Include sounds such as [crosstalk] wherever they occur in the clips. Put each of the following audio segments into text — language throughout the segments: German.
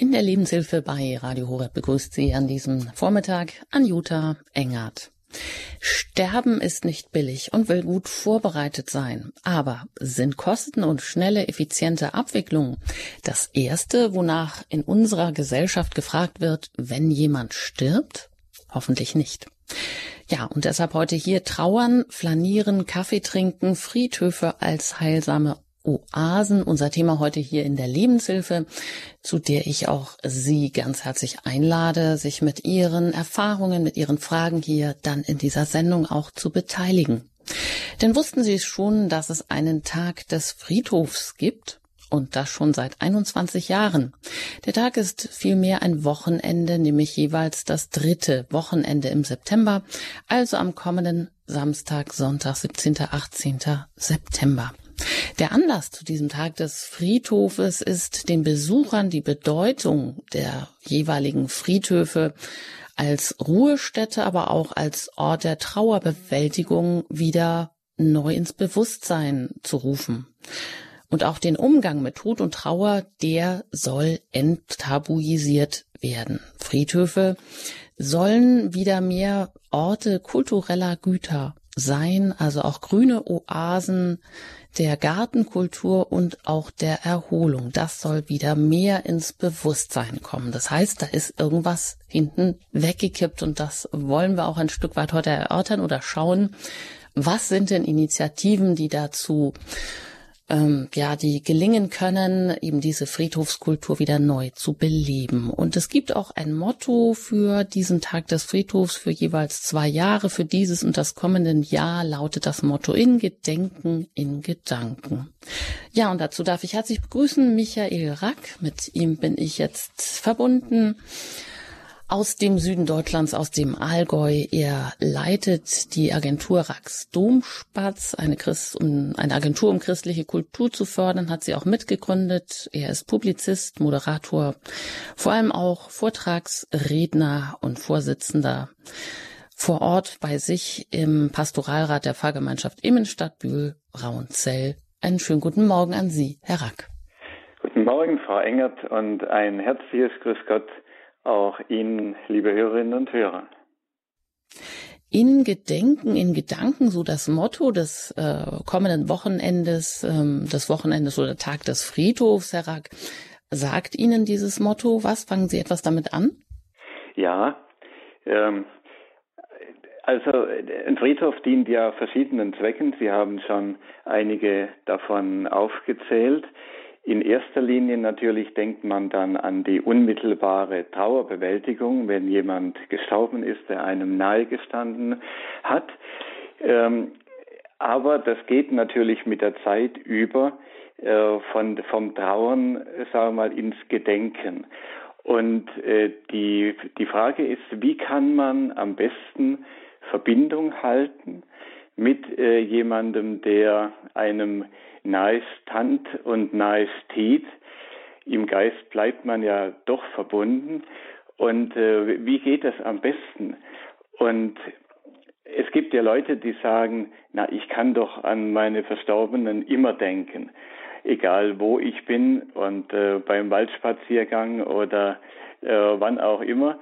In der Lebenshilfe bei Radio Horeb begrüßt Sie an diesem Vormittag Anjuta Engert. Sterben ist nicht billig und will gut vorbereitet sein. Aber sind Kosten und schnelle, effiziente Abwicklung das Erste, wonach in unserer Gesellschaft gefragt wird, wenn jemand stirbt? Hoffentlich nicht. Ja, und deshalb heute hier trauern, flanieren, Kaffee trinken, Friedhöfe als heilsame Oasen, unser Thema heute hier in der Lebenshilfe, zu der ich auch Sie ganz herzlich einlade, sich mit Ihren Erfahrungen, mit Ihren Fragen hier dann in dieser Sendung auch zu beteiligen. Denn wussten Sie schon, dass es einen Tag des Friedhofs gibt? Und das schon seit 21 Jahren. Der Tag ist vielmehr ein Wochenende, nämlich jeweils das dritte Wochenende im September, also am kommenden Samstag, Sonntag, 17., 18. September. Der Anlass zu diesem Tag des Friedhofes ist den Besuchern die Bedeutung der jeweiligen Friedhöfe als Ruhestätte, aber auch als Ort der Trauerbewältigung wieder neu ins Bewusstsein zu rufen. Und auch den Umgang mit Tod und Trauer, der soll enttabuisiert werden. Friedhöfe sollen wieder mehr Orte kultureller Güter sein, also auch grüne Oasen der Gartenkultur und auch der Erholung. Das soll wieder mehr ins Bewusstsein kommen. Das heißt, da ist irgendwas hinten weggekippt und das wollen wir auch ein Stück weit heute erörtern oder schauen, was sind denn Initiativen, die dazu ähm, ja, die gelingen können, eben diese Friedhofskultur wieder neu zu beleben. Und es gibt auch ein Motto für diesen Tag des Friedhofs für jeweils zwei Jahre. Für dieses und das kommende Jahr lautet das Motto in Gedenken, in Gedanken. Ja, und dazu darf ich herzlich begrüßen Michael Rack. Mit ihm bin ich jetzt verbunden aus dem Süden Deutschlands, aus dem Allgäu. Er leitet die Agentur Rax Domspatz, eine, Christ, um, eine Agentur, um christliche Kultur zu fördern, hat sie auch mitgegründet. Er ist Publizist, Moderator, vor allem auch Vortragsredner und Vorsitzender vor Ort bei sich im Pastoralrat der Pfarrgemeinschaft Immenstadt Bühl Raunzell. Einen schönen guten Morgen an Sie, Herr Rack. Guten Morgen, Frau Engert, und ein herzliches Grüß Gott auch Ihnen, liebe Hörerinnen und Hörer. In Gedenken, in Gedanken, so das Motto des äh, kommenden Wochenendes, ähm, des Wochenendes oder Tag des Friedhofs, Herr Rack. Sagt Ihnen dieses Motto was? Fangen Sie etwas damit an? Ja, ähm, also ein Friedhof dient ja verschiedenen Zwecken. Sie haben schon einige davon aufgezählt. In erster Linie natürlich denkt man dann an die unmittelbare Trauerbewältigung, wenn jemand gestorben ist, der einem nahegestanden hat. Ähm, aber das geht natürlich mit der Zeit über äh, von, vom Trauern, sagen wir mal, ins Gedenken. Und äh, die, die Frage ist, wie kann man am besten Verbindung halten mit äh, jemandem, der einem nahe stand und nahe steht. Im Geist bleibt man ja doch verbunden. Und äh, wie geht das am besten? Und es gibt ja Leute, die sagen, na, ich kann doch an meine Verstorbenen immer denken, egal wo ich bin und äh, beim Waldspaziergang oder äh, wann auch immer.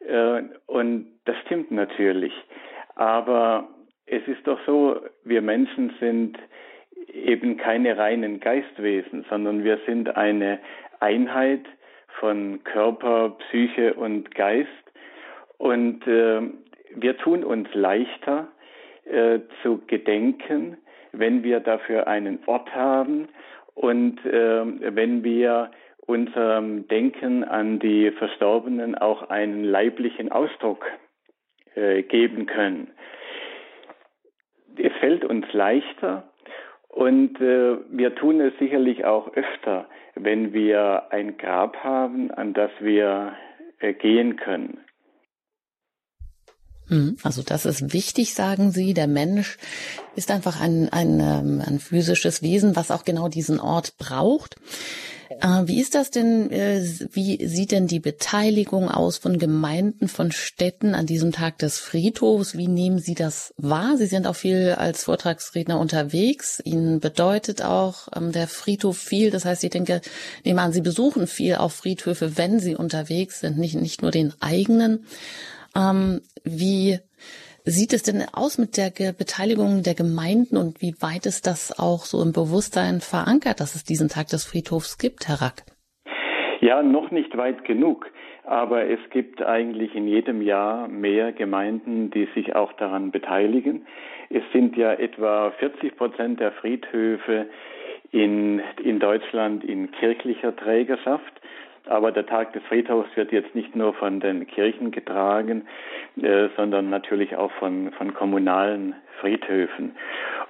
Äh, und das stimmt natürlich. Aber es ist doch so, wir Menschen sind eben keine reinen Geistwesen, sondern wir sind eine Einheit von Körper, Psyche und Geist. Und äh, wir tun uns leichter äh, zu gedenken, wenn wir dafür einen Ort haben und äh, wenn wir unserem Denken an die Verstorbenen auch einen leiblichen Ausdruck äh, geben können. Es fällt uns leichter, und äh, wir tun es sicherlich auch öfter, wenn wir ein Grab haben, an das wir äh, gehen können. Hm, also das ist wichtig, sagen Sie. Der Mensch ist einfach ein, ein, ähm, ein physisches Wesen, was auch genau diesen Ort braucht. Äh, wie ist das denn, äh, wie sieht denn die Beteiligung aus von Gemeinden, von Städten an diesem Tag des Friedhofs? Wie nehmen Sie das wahr? Sie sind auch viel als Vortragsredner unterwegs. Ihnen bedeutet auch ähm, der Friedhof viel. Das heißt, ich denke, nehme an, Sie besuchen viel auf Friedhöfe, wenn Sie unterwegs sind, nicht, nicht nur den eigenen. Ähm, wie sieht es denn aus mit der Beteiligung der Gemeinden und wie weit ist das auch so im Bewusstsein verankert, dass es diesen Tag des Friedhofs gibt, Herr Rack? Ja, noch nicht weit genug. Aber es gibt eigentlich in jedem Jahr mehr Gemeinden, die sich auch daran beteiligen. Es sind ja etwa 40 Prozent der Friedhöfe in, in Deutschland in kirchlicher Trägerschaft. Aber der Tag des Friedhofs wird jetzt nicht nur von den Kirchen getragen, äh, sondern natürlich auch von, von kommunalen Friedhöfen.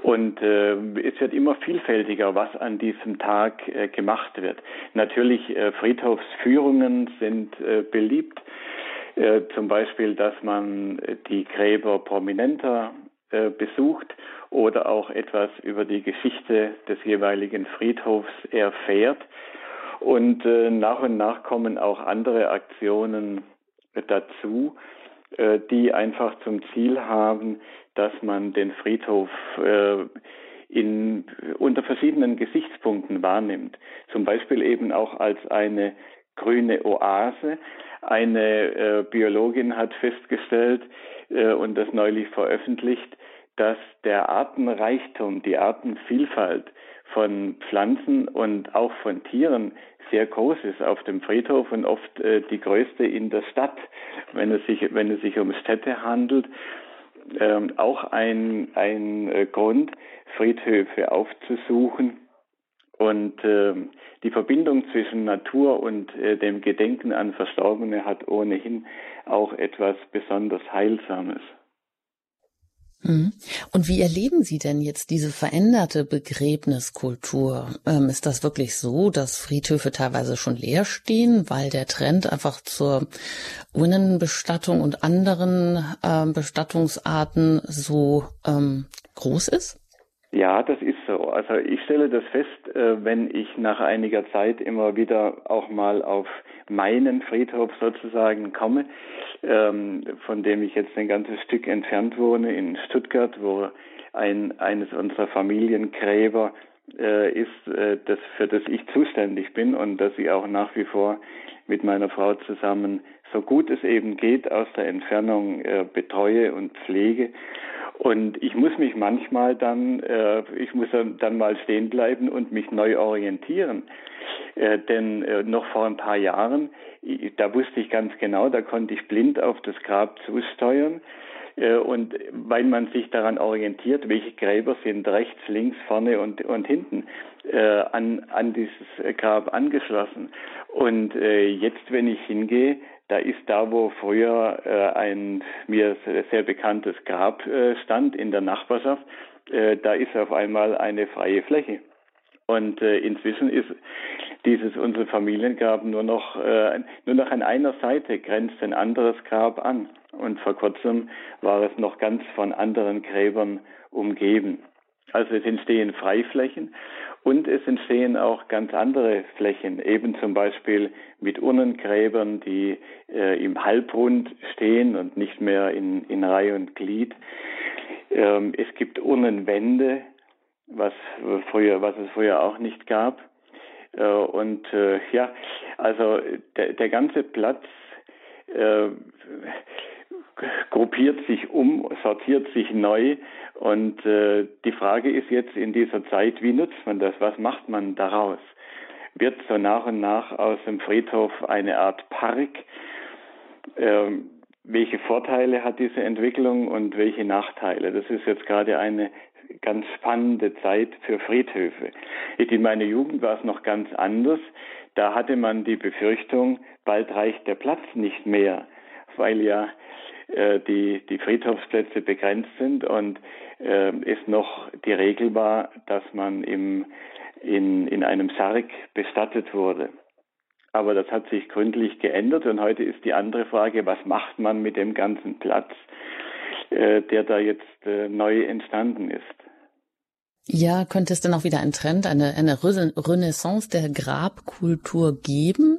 Und äh, es wird immer vielfältiger, was an diesem Tag äh, gemacht wird. Natürlich äh, Friedhofsführungen sind äh, beliebt. Äh, zum Beispiel, dass man die Gräber prominenter besucht oder auch etwas über die Geschichte des jeweiligen Friedhofs erfährt. Und äh, nach und nach kommen auch andere Aktionen dazu, äh, die einfach zum Ziel haben, dass man den Friedhof äh, in, unter verschiedenen Gesichtspunkten wahrnimmt. Zum Beispiel eben auch als eine grüne Oase. Eine äh, Biologin hat festgestellt äh, und das neulich veröffentlicht, dass der Artenreichtum, die Artenvielfalt von Pflanzen und auch von Tieren sehr groß ist auf dem Friedhof und oft äh, die größte in der Stadt, wenn es sich, wenn es sich um Städte handelt. Ähm, auch ein, ein äh, Grund, Friedhöfe aufzusuchen. Und äh, die Verbindung zwischen Natur und äh, dem Gedenken an Verstorbene hat ohnehin auch etwas besonders Heilsames. Mhm. Und wie erleben Sie denn jetzt diese veränderte Begräbniskultur? Ähm, ist das wirklich so, dass Friedhöfe teilweise schon leer stehen, weil der Trend einfach zur Urnenbestattung und anderen ähm, Bestattungsarten so ähm, groß ist? Ja, das ist. Also ich stelle das fest, äh, wenn ich nach einiger Zeit immer wieder auch mal auf meinen Friedhof sozusagen komme, ähm, von dem ich jetzt ein ganzes Stück entfernt wohne in Stuttgart, wo ein, eines unserer Familiengräber äh, ist, äh, das, für das ich zuständig bin und das ich auch nach wie vor mit meiner Frau zusammen so gut es eben geht aus der Entfernung äh, betreue und pflege. Und ich muss mich manchmal dann, äh, ich muss dann mal stehen bleiben und mich neu orientieren. Äh, denn äh, noch vor ein paar Jahren, da wusste ich ganz genau, da konnte ich blind auf das Grab zusteuern. Äh, und weil man sich daran orientiert, welche Gräber sind rechts, links, vorne und, und hinten äh, an, an dieses Grab angeschlossen. Und äh, jetzt, wenn ich hingehe, da ist da, wo früher äh, ein mir sehr bekanntes Grab äh, stand in der Nachbarschaft, äh, da ist auf einmal eine freie Fläche. Und äh, inzwischen ist dieses unsere Familiengrab nur noch äh, nur noch an einer Seite grenzt ein anderes Grab an. Und vor kurzem war es noch ganz von anderen Gräbern umgeben. Also es entstehen Freiflächen und es entstehen auch ganz andere Flächen, eben zum Beispiel mit Urnengräbern, die äh, im Halbrund stehen und nicht mehr in, in Reihe und Glied. Ähm, es gibt Urnenwände, was, früher, was es früher auch nicht gab. Äh, und äh, ja, also der, der ganze Platz äh, gruppiert sich um, sortiert sich neu. Und äh, die Frage ist jetzt in dieser Zeit, wie nutzt man das? Was macht man daraus? Wird so nach und nach aus dem Friedhof eine Art Park? Ähm, welche Vorteile hat diese Entwicklung und welche Nachteile? Das ist jetzt gerade eine ganz spannende Zeit für Friedhöfe. In meiner Jugend war es noch ganz anders. Da hatte man die Befürchtung, bald reicht der Platz nicht mehr, weil ja die, die Friedhofsplätze begrenzt sind und äh, es noch die Regel war, dass man im, in, in einem Sarg bestattet wurde. Aber das hat sich gründlich geändert und heute ist die andere Frage, was macht man mit dem ganzen Platz, äh, der da jetzt äh, neu entstanden ist. Ja, könnte es denn auch wieder einen Trend, eine, eine Renaissance der Grabkultur geben?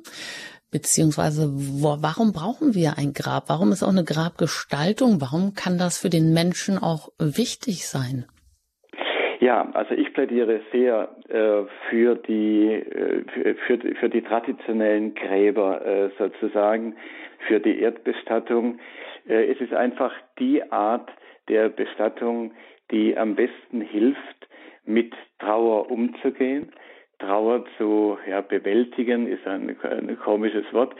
Beziehungsweise, wo, warum brauchen wir ein Grab? Warum ist auch eine Grabgestaltung? Warum kann das für den Menschen auch wichtig sein? Ja, also ich plädiere sehr äh, für die äh, für, für die traditionellen Gräber äh, sozusagen, für die Erdbestattung. Äh, es ist einfach die Art der Bestattung, die am besten hilft, mit Trauer umzugehen. Trauer zu ja, bewältigen ist ein, ein komisches Wort,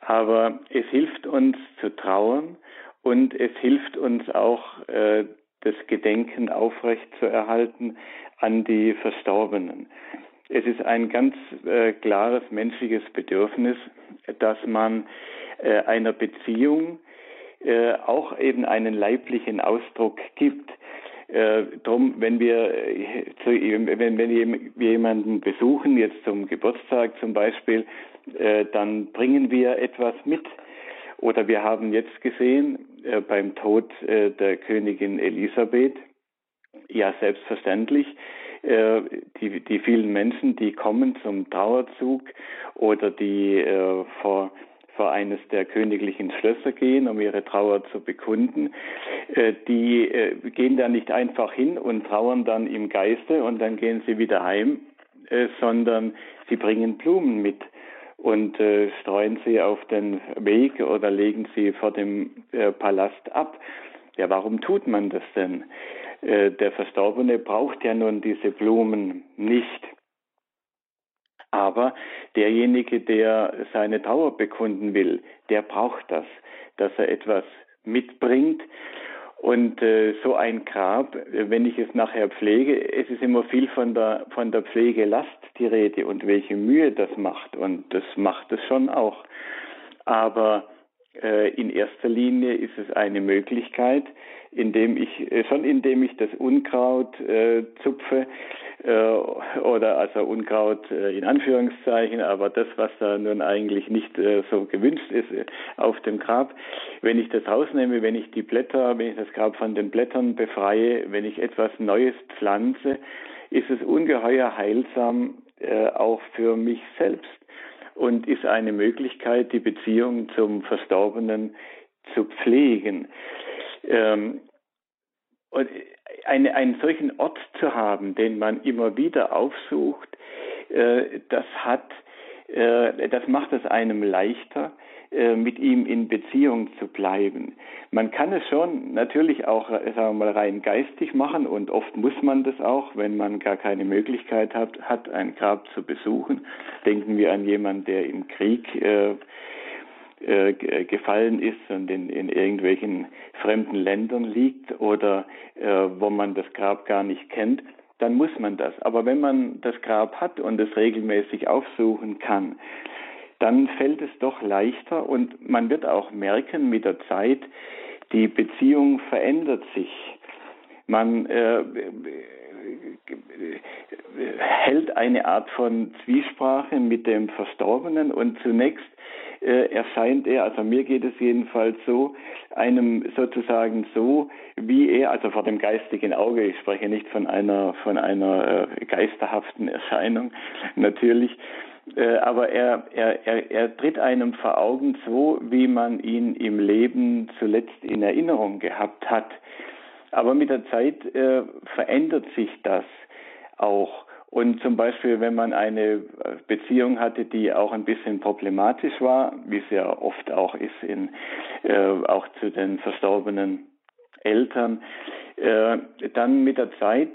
aber es hilft uns zu trauern und es hilft uns auch äh, das Gedenken aufrecht zu erhalten an die Verstorbenen. Es ist ein ganz äh, klares menschliches Bedürfnis, dass man äh, einer Beziehung äh, auch eben einen leiblichen Ausdruck gibt. Äh, drum, wenn wir, äh, zu, wenn, wenn wir jemanden besuchen, jetzt zum Geburtstag zum Beispiel, äh, dann bringen wir etwas mit. Oder wir haben jetzt gesehen, äh, beim Tod äh, der Königin Elisabeth, ja selbstverständlich, äh, die, die vielen Menschen, die kommen zum Trauerzug oder die vor vor eines der königlichen Schlösser gehen, um ihre Trauer zu bekunden. Äh, die äh, gehen da nicht einfach hin und trauern dann im Geiste und dann gehen sie wieder heim, äh, sondern sie bringen Blumen mit und streuen sie auf den Weg oder legen sie vor dem Palast ab. Ja, warum tut man das denn? Der Verstorbene braucht ja nun diese Blumen nicht. Aber derjenige, der seine Trauer bekunden will, der braucht das, dass er etwas mitbringt. Und äh, so ein Grab, wenn ich es nachher pflege, es ist immer viel von der, von der Pflegelast die Rede und welche Mühe das macht. Und das macht es schon auch. Aber in erster Linie ist es eine Möglichkeit, indem ich äh, schon indem ich das Unkraut äh, zupfe äh, oder also Unkraut äh, in Anführungszeichen, aber das, was da nun eigentlich nicht äh, so gewünscht ist äh, auf dem Grab, wenn ich das rausnehme, wenn ich die Blätter, wenn ich das Grab von den Blättern befreie, wenn ich etwas Neues pflanze, ist es ungeheuer heilsam äh, auch für mich selbst und ist eine Möglichkeit, die Beziehung zum Verstorbenen zu pflegen. Ähm, und eine, einen solchen Ort zu haben, den man immer wieder aufsucht, äh, das hat, äh, das macht es einem leichter, mit ihm in Beziehung zu bleiben. Man kann es schon natürlich auch, sagen wir mal, rein geistig machen und oft muss man das auch, wenn man gar keine Möglichkeit hat, hat ein Grab zu besuchen. Denken wir an jemanden, der im Krieg äh, äh, gefallen ist und in, in irgendwelchen fremden Ländern liegt oder äh, wo man das Grab gar nicht kennt, dann muss man das. Aber wenn man das Grab hat und es regelmäßig aufsuchen kann, dann fällt es doch leichter und man wird auch merken mit der Zeit, die Beziehung verändert sich. Man äh, hält eine Art von Zwiesprache mit dem Verstorbenen und zunächst äh, erscheint er, also mir geht es jedenfalls so, einem sozusagen so, wie er, also vor dem geistigen Auge, ich spreche nicht von einer, von einer äh, geisterhaften Erscheinung, natürlich, äh, aber er, er, er, er tritt einem vor Augen so, wie man ihn im Leben zuletzt in Erinnerung gehabt hat. Aber mit der Zeit äh, verändert sich das auch. Und zum Beispiel, wenn man eine Beziehung hatte, die auch ein bisschen problematisch war, wie es ja oft auch ist, in, äh, auch zu den verstorbenen Eltern, äh, dann mit der Zeit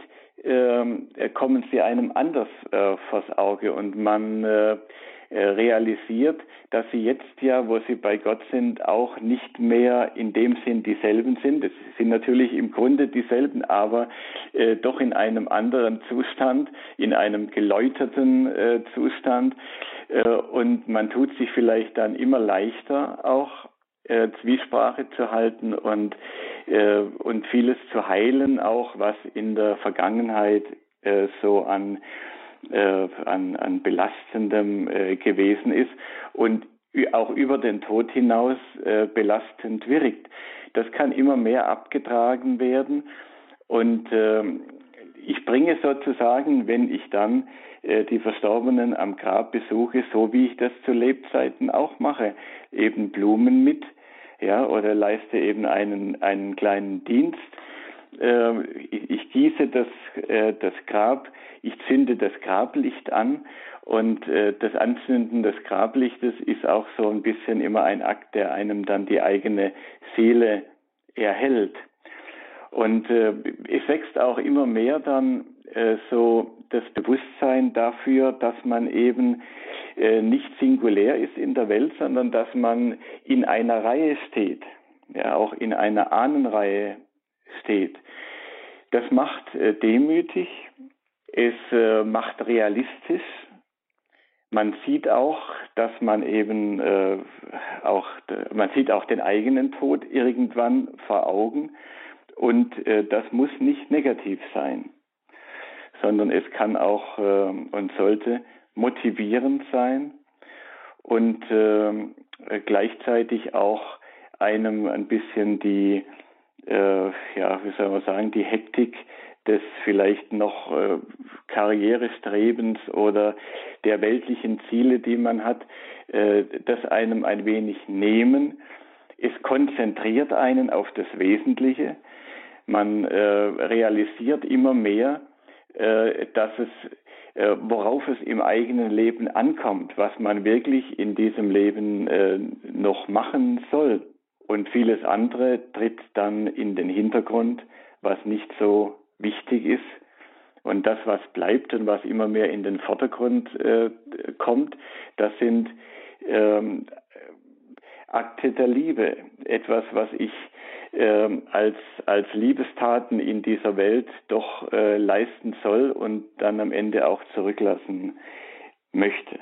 kommen sie einem anders äh, vors Auge und man äh, äh, realisiert, dass sie jetzt ja, wo sie bei Gott sind, auch nicht mehr in dem Sinn dieselben sind. Es sind natürlich im Grunde dieselben, aber äh, doch in einem anderen Zustand, in einem geläuterten äh, Zustand. Äh, und man tut sich vielleicht dann immer leichter auch äh, Zwiesprache zu halten und, äh, und vieles zu heilen, auch was in der Vergangenheit äh, so an äh, an, an belastendem äh, gewesen ist und auch über den Tod hinaus äh, belastend wirkt. Das kann immer mehr abgetragen werden und äh, ich bringe sozusagen, wenn ich dann äh, die Verstorbenen am Grab besuche, so wie ich das zu Lebzeiten auch mache, eben Blumen mit, ja, oder leiste eben einen, einen kleinen Dienst. Äh, ich, ich, gieße das, äh, das Grab, ich zünde das Grablicht an und äh, das Anzünden des Grablichtes ist auch so ein bisschen immer ein Akt, der einem dann die eigene Seele erhält. Und äh, es wächst auch immer mehr dann äh, so das Bewusstsein dafür, dass man eben äh, nicht singulär ist in der Welt, sondern dass man in einer Reihe steht, ja, auch in einer Ahnenreihe steht. Das macht äh, demütig, es äh, macht realistisch. Man sieht auch, dass man eben äh, auch, man sieht auch den eigenen Tod irgendwann vor Augen und äh, das muss nicht negativ sein, sondern es kann auch äh, und sollte motivierend sein und äh, gleichzeitig auch einem ein bisschen die, äh, ja, wie soll man sagen, die Hektik des vielleicht noch äh, Karrierestrebens oder der weltlichen Ziele, die man hat, äh, das einem ein wenig nehmen. Es konzentriert einen auf das Wesentliche. Man äh, realisiert immer mehr, äh, dass es äh, worauf es im eigenen Leben ankommt, was man wirklich in diesem Leben äh, noch machen soll. Und vieles andere tritt dann in den Hintergrund, was nicht so wichtig ist. Und das, was bleibt und was immer mehr in den Vordergrund äh, kommt, das sind ähm, Akte der Liebe. Etwas, was ich äh, als, als Liebestaten in dieser Welt doch äh, leisten soll und dann am Ende auch zurücklassen möchte.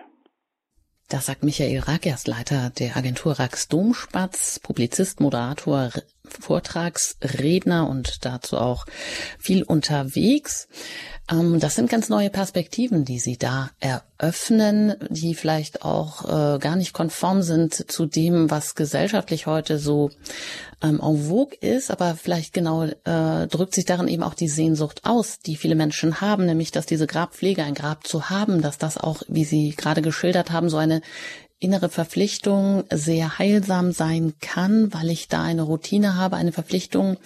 Das sagt Michael Rack, er Leiter der Agentur Rax Domspatz, Publizist, Moderator, Vortragsredner und dazu auch viel unterwegs. Ähm, das sind ganz neue Perspektiven, die Sie da eröffnen, die vielleicht auch äh, gar nicht konform sind zu dem, was gesellschaftlich heute so ähm, en vogue ist, aber vielleicht genau äh, drückt sich darin eben auch die Sehnsucht aus, die viele Menschen haben, nämlich dass diese Grabpflege, ein Grab zu haben, dass das auch, wie Sie gerade geschildert haben, so eine innere Verpflichtung sehr heilsam sein kann, weil ich da eine Routine habe, eine Verpflichtung,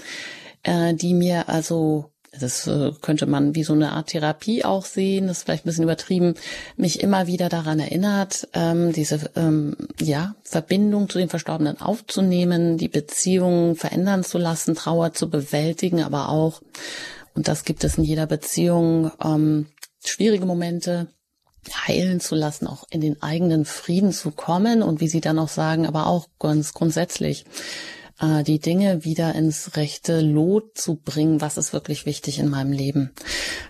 äh, die mir also das äh, könnte man wie so eine Art Therapie auch sehen, das ist vielleicht ein bisschen übertrieben, mich immer wieder daran erinnert, ähm, diese ähm, ja, Verbindung zu den Verstorbenen aufzunehmen, die Beziehungen verändern zu lassen, Trauer zu bewältigen, aber auch, und das gibt es in jeder Beziehung, ähm, schwierige Momente heilen zu lassen, auch in den eigenen Frieden zu kommen und wie Sie dann auch sagen, aber auch ganz grundsätzlich äh, die Dinge wieder ins rechte Lot zu bringen. Was ist wirklich wichtig in meinem Leben?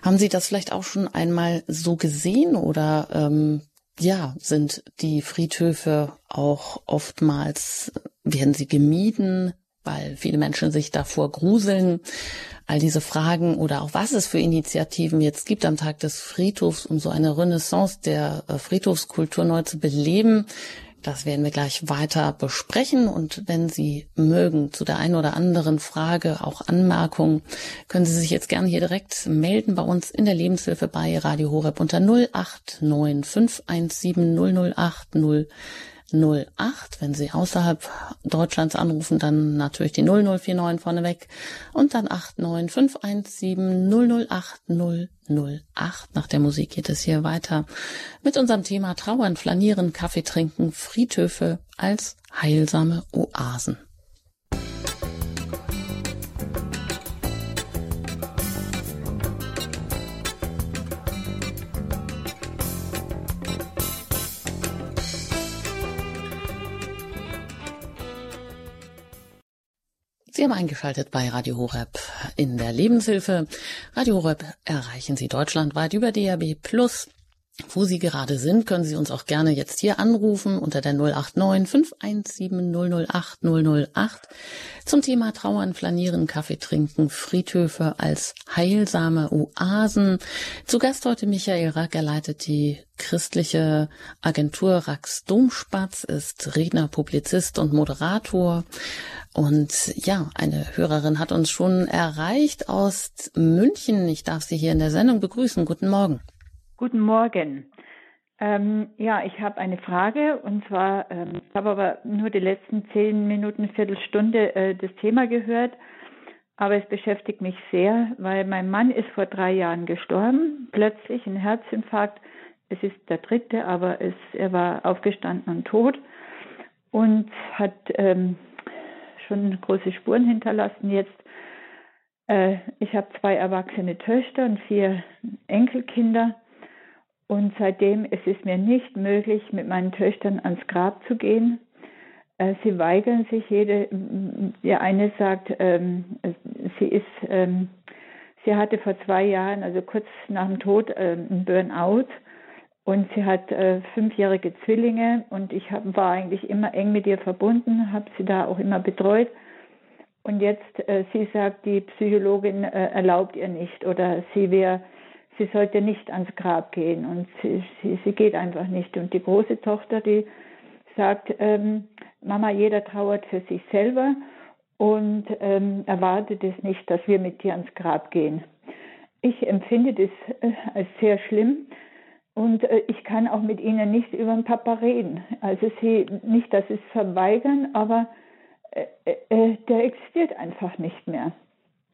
Haben Sie das vielleicht auch schon einmal so gesehen oder ähm, ja, sind die Friedhöfe auch oftmals, werden sie gemieden, weil viele Menschen sich davor gruseln? All diese Fragen oder auch was es für Initiativen jetzt gibt am Tag des Friedhofs, um so eine Renaissance der äh, Friedhofskultur neu zu beleben, das werden wir gleich weiter besprechen. Und wenn Sie mögen zu der einen oder anderen Frage, auch Anmerkungen, können Sie sich jetzt gerne hier direkt melden bei uns in der Lebenshilfe bei Radio Horeb unter 089 517 008 08. Wenn Sie außerhalb Deutschlands anrufen, dann natürlich die 0049 vorneweg und dann 89517 008 008. Nach der Musik geht es hier weiter mit unserem Thema Trauern, Flanieren, Kaffee trinken, Friedhöfe als heilsame Oasen. Sie haben eingeschaltet bei Radio Horeb in der Lebenshilfe. Radio Horeb erreichen Sie deutschlandweit über DAB Plus wo Sie gerade sind, können Sie uns auch gerne jetzt hier anrufen unter der 089 517 008 008 zum Thema Trauern, Flanieren, Kaffee trinken, Friedhöfe als heilsame Oasen. Zu Gast heute Michael Rack, er leitet die christliche Agentur Rax Domspatz, ist Redner, Publizist und Moderator. Und ja, eine Hörerin hat uns schon erreicht aus München. Ich darf Sie hier in der Sendung begrüßen. Guten Morgen. Guten Morgen. Ähm, ja, ich habe eine Frage und zwar, ähm, ich habe aber nur die letzten zehn Minuten, Viertelstunde äh, das Thema gehört, aber es beschäftigt mich sehr, weil mein Mann ist vor drei Jahren gestorben, plötzlich ein Herzinfarkt. Es ist der dritte, aber es, er war aufgestanden und tot und hat ähm, schon große Spuren hinterlassen. Jetzt, äh, ich habe zwei erwachsene Töchter und vier Enkelkinder und seitdem ist es mir nicht möglich, mit meinen Töchtern ans Grab zu gehen. Äh, sie weigern sich. Jede, der eine sagt, ähm, sie ist, ähm, sie hatte vor zwei Jahren, also kurz nach dem Tod, ähm, ein Burnout und sie hat äh, fünfjährige Zwillinge und ich hab, war eigentlich immer eng mit ihr verbunden, habe sie da auch immer betreut. Und jetzt, äh, sie sagt, die Psychologin äh, erlaubt ihr nicht oder sie wäre sie sollte nicht ans Grab gehen und sie, sie, sie geht einfach nicht. Und die große Tochter, die sagt, ähm, Mama, jeder trauert für sich selber und ähm, erwartet es nicht, dass wir mit dir ans Grab gehen. Ich empfinde das äh, als sehr schlimm und äh, ich kann auch mit ihnen nicht über den Papa reden. Also sie, nicht, dass sie es verweigern, aber äh, äh, äh der existiert einfach nicht mehr.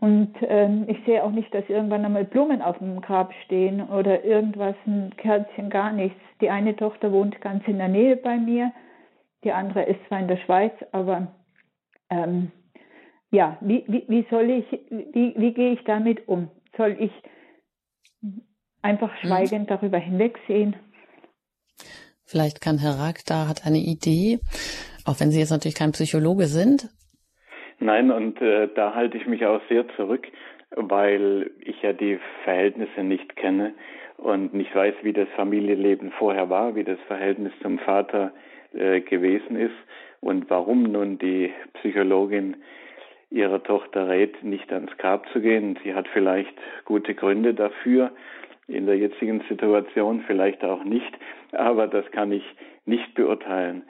Und ähm, ich sehe auch nicht, dass irgendwann einmal Blumen auf dem Grab stehen oder irgendwas, ein Kerzchen, gar nichts. Die eine Tochter wohnt ganz in der Nähe bei mir, die andere ist zwar in der Schweiz, aber ähm, ja, wie, wie, wie soll ich, wie, wie gehe ich damit um? Soll ich einfach mhm. schweigend mhm. darüber hinwegsehen? Vielleicht kann Herr Rack da hat eine Idee, auch wenn Sie jetzt natürlich kein Psychologe sind, Nein, und äh, da halte ich mich auch sehr zurück, weil ich ja die Verhältnisse nicht kenne und nicht weiß, wie das Familienleben vorher war, wie das Verhältnis zum Vater äh, gewesen ist und warum nun die Psychologin ihrer Tochter rät, nicht ans Grab zu gehen. Sie hat vielleicht gute Gründe dafür in der jetzigen Situation, vielleicht auch nicht, aber das kann ich nicht beurteilen.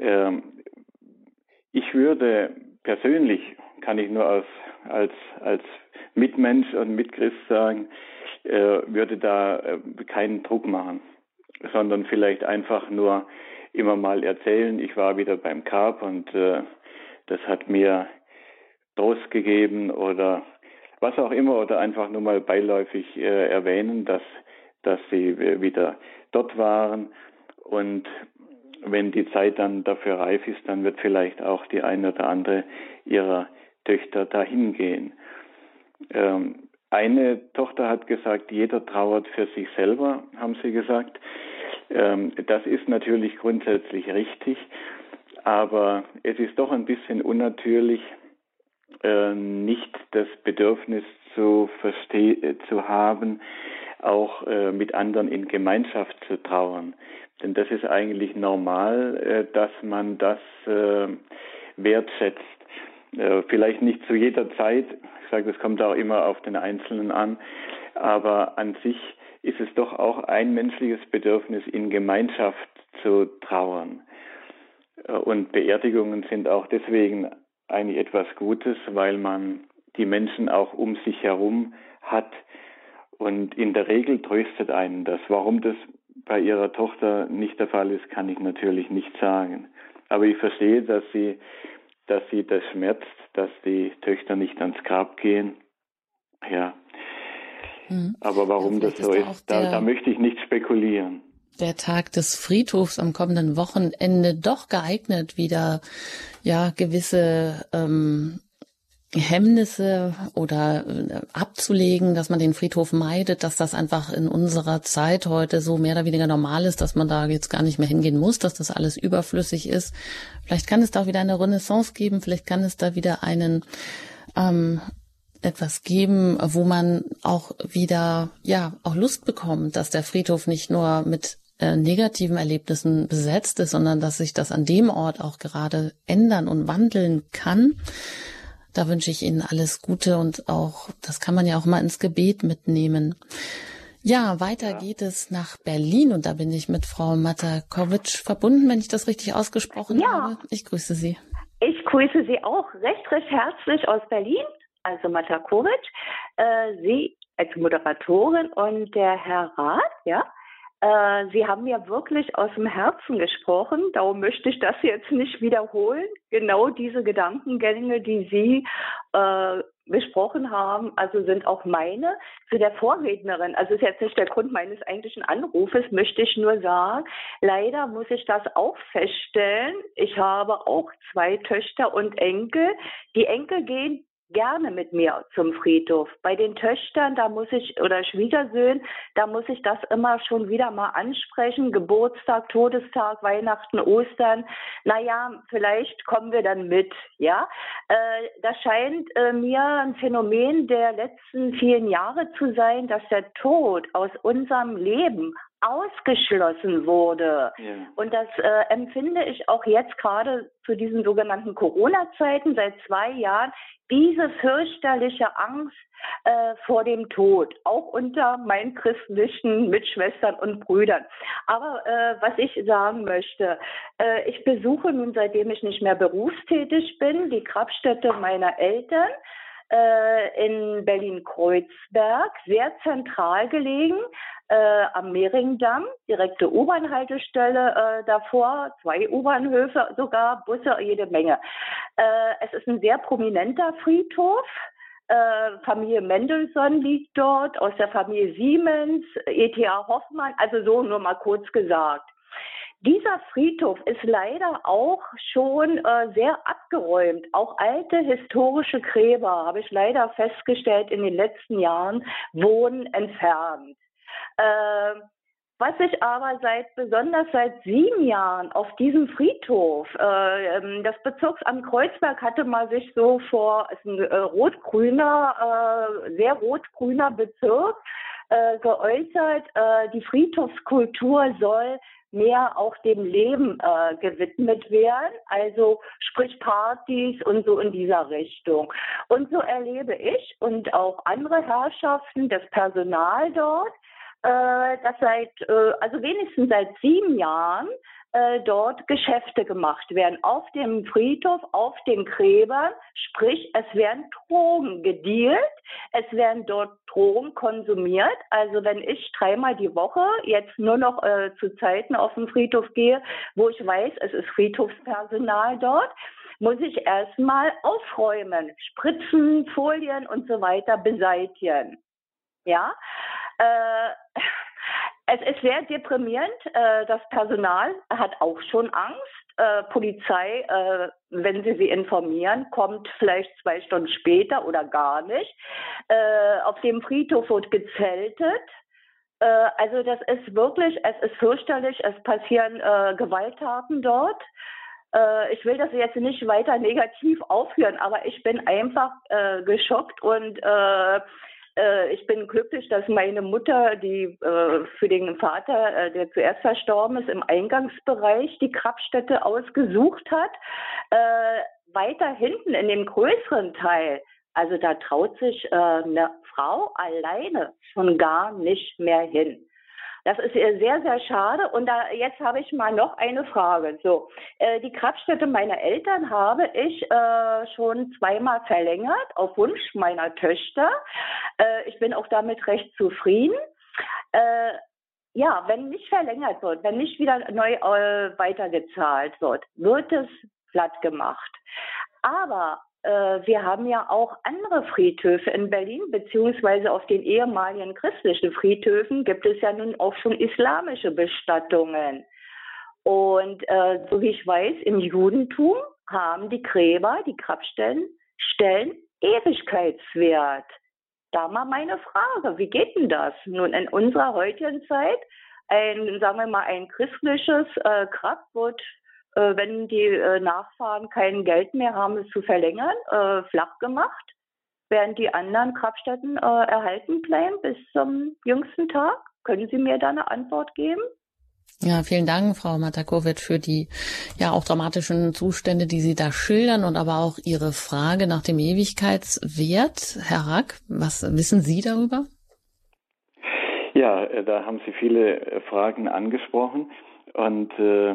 Ähm, ich würde persönlich kann ich nur als, als, als Mitmensch und Mitchrist sagen, äh, würde da äh, keinen Druck machen, sondern vielleicht einfach nur immer mal erzählen, ich war wieder beim Carp und äh, das hat mir Trost gegeben oder was auch immer oder einfach nur mal beiläufig äh, erwähnen, dass, dass sie wieder dort waren. Und wenn die Zeit dann dafür reif ist, dann wird vielleicht auch die eine oder andere ihrer Töchter dahin gehen. Ähm, eine Tochter hat gesagt, jeder trauert für sich selber, haben sie gesagt. Ähm, das ist natürlich grundsätzlich richtig, aber es ist doch ein bisschen unnatürlich, äh, nicht das Bedürfnis zu, verste zu haben, auch äh, mit anderen in Gemeinschaft zu trauern. Denn das ist eigentlich normal, äh, dass man das äh, wertschätzt. Äh, vielleicht nicht zu jeder Zeit, ich sage, es kommt auch immer auf den Einzelnen an, aber an sich ist es doch auch ein menschliches Bedürfnis, in Gemeinschaft zu trauern. Und Beerdigungen sind auch deswegen eigentlich etwas Gutes, weil man die Menschen auch um sich herum hat. Und in der Regel tröstet einen das. Warum das bei ihrer Tochter nicht der Fall ist, kann ich natürlich nicht sagen. Aber ich verstehe, dass sie, dass sie das schmerzt, dass die Töchter nicht ans Grab gehen. Ja. Mhm. Aber warum ja, das so ist, da, da möchte ich nicht spekulieren der Tag des Friedhofs am kommenden Wochenende doch geeignet, wieder ja gewisse ähm, Hemmnisse oder äh, abzulegen, dass man den Friedhof meidet, dass das einfach in unserer Zeit heute so mehr oder weniger normal ist, dass man da jetzt gar nicht mehr hingehen muss, dass das alles überflüssig ist. Vielleicht kann es da wieder eine Renaissance geben, vielleicht kann es da wieder einen ähm, etwas geben, wo man auch wieder, ja, auch Lust bekommt, dass der Friedhof nicht nur mit äh, negativen Erlebnissen besetzt ist, sondern dass sich das an dem Ort auch gerade ändern und wandeln kann. Da wünsche ich Ihnen alles Gute und auch, das kann man ja auch mal ins Gebet mitnehmen. Ja, weiter ja. geht es nach Berlin und da bin ich mit Frau Matakowitsch verbunden, wenn ich das richtig ausgesprochen ja. habe. Ich grüße Sie. Ich grüße Sie auch recht, recht herzlich aus Berlin, also Matakowitsch. Äh, Sie als Moderatorin und der Herr Rath, ja, äh, Sie haben ja wirklich aus dem Herzen gesprochen. Darum möchte ich das jetzt nicht wiederholen. Genau diese Gedankengänge, die Sie äh, besprochen haben, also sind auch meine. Zu der Vorrednerin, also ist jetzt nicht der Grund meines eigentlichen Anrufes, möchte ich nur sagen, leider muss ich das auch feststellen. Ich habe auch zwei Töchter und Enkel. Die Enkel gehen gerne mit mir zum Friedhof. Bei den Töchtern, da muss ich, oder Schwiegersöhnen, da muss ich das immer schon wieder mal ansprechen. Geburtstag, Todestag, Weihnachten, Ostern. Naja, vielleicht kommen wir dann mit, ja. Äh, das scheint äh, mir ein Phänomen der letzten vielen Jahre zu sein, dass der Tod aus unserem Leben ausgeschlossen wurde. Ja. Und das äh, empfinde ich auch jetzt gerade zu diesen sogenannten Corona-Zeiten seit zwei Jahren, diese fürchterliche Angst äh, vor dem Tod, auch unter meinen christlichen Mitschwestern und Brüdern. Aber äh, was ich sagen möchte, äh, ich besuche nun, seitdem ich nicht mehr berufstätig bin, die Grabstätte meiner Eltern äh, in Berlin-Kreuzberg, sehr zentral gelegen, äh, am Mehringdamm, direkte U-Bahn-Haltestelle äh, davor, zwei U-Bahnhöfe sogar, Busse, jede Menge. Äh, es ist ein sehr prominenter Friedhof. Äh, Familie Mendelssohn liegt dort, aus der Familie Siemens, ETH Hoffmann, also so nur mal kurz gesagt. Dieser Friedhof ist leider auch schon äh, sehr abgeräumt. Auch alte historische Gräber, habe ich leider festgestellt, in den letzten Jahren wurden entfernt. Äh, was ich aber seit besonders seit sieben Jahren auf diesem Friedhof, äh, ähm, das Bezirksamt Kreuzberg hatte mal sich so vor, ist ein äh, rot-grüner, äh, sehr rot-grüner Bezirk, äh, geäußert, äh, die Friedhofskultur soll mehr auch dem Leben äh, gewidmet werden, also sprich Partys und so in dieser Richtung. Und so erlebe ich und auch andere Herrschaften, das Personal dort, äh, dass seit, äh, also wenigstens seit sieben Jahren äh, dort Geschäfte gemacht werden. Auf dem Friedhof, auf den Gräbern, sprich es werden Drogen gedealt, es werden dort Drogen konsumiert. Also wenn ich dreimal die Woche jetzt nur noch äh, zu Zeiten auf den Friedhof gehe, wo ich weiß, es ist Friedhofspersonal dort, muss ich erstmal aufräumen, Spritzen, Folien und so weiter beseitigen. Ja, äh, es ist sehr deprimierend. Äh, das Personal hat auch schon Angst. Äh, Polizei, äh, wenn sie sie informieren, kommt vielleicht zwei Stunden später oder gar nicht. Auf dem Friedhof wird gezeltet. Also das ist wirklich, es ist fürchterlich. Es passieren Gewalttaten dort. ich will das jetzt nicht weiter negativ aufführen, aber ich bin einfach geschockt und äh, ich bin glücklich, dass meine Mutter, die äh, für den Vater, äh, der zuerst verstorben ist, im Eingangsbereich die Grabstätte ausgesucht hat. Äh, weiter hinten in dem größeren Teil, also da traut sich äh, eine Frau alleine schon gar nicht mehr hin. Das ist sehr, sehr schade. Und da, jetzt habe ich mal noch eine Frage. So, äh, die Grabstätte meiner Eltern habe ich äh, schon zweimal verlängert auf Wunsch meiner Töchter. Äh, ich bin auch damit recht zufrieden. Äh, ja, wenn nicht verlängert wird, wenn nicht wieder neu äh, weitergezahlt wird, wird es platt gemacht. Aber äh, wir haben ja auch andere Friedhöfe in Berlin, beziehungsweise auf den ehemaligen christlichen Friedhöfen gibt es ja nun auch schon islamische Bestattungen. Und äh, so wie ich weiß, im Judentum haben die Gräber, die Grabstellen, Stellen Ewigkeitswert. Da mal meine Frage, wie geht denn das? Nun, in unserer heutigen Zeit, ein, sagen wir mal, ein christliches äh, Grab wird äh, wenn die äh, Nachfahren kein Geld mehr haben, es zu verlängern, äh, flach gemacht. Während die anderen Grabstätten äh, erhalten bleiben bis zum jüngsten Tag? Können Sie mir da eine Antwort geben? Ja, vielen Dank, Frau Matakovic, für die ja auch dramatischen Zustände, die Sie da schildern und aber auch Ihre Frage nach dem Ewigkeitswert. Herr Rack, was wissen Sie darüber? Ja, äh, da haben Sie viele äh, Fragen angesprochen und äh,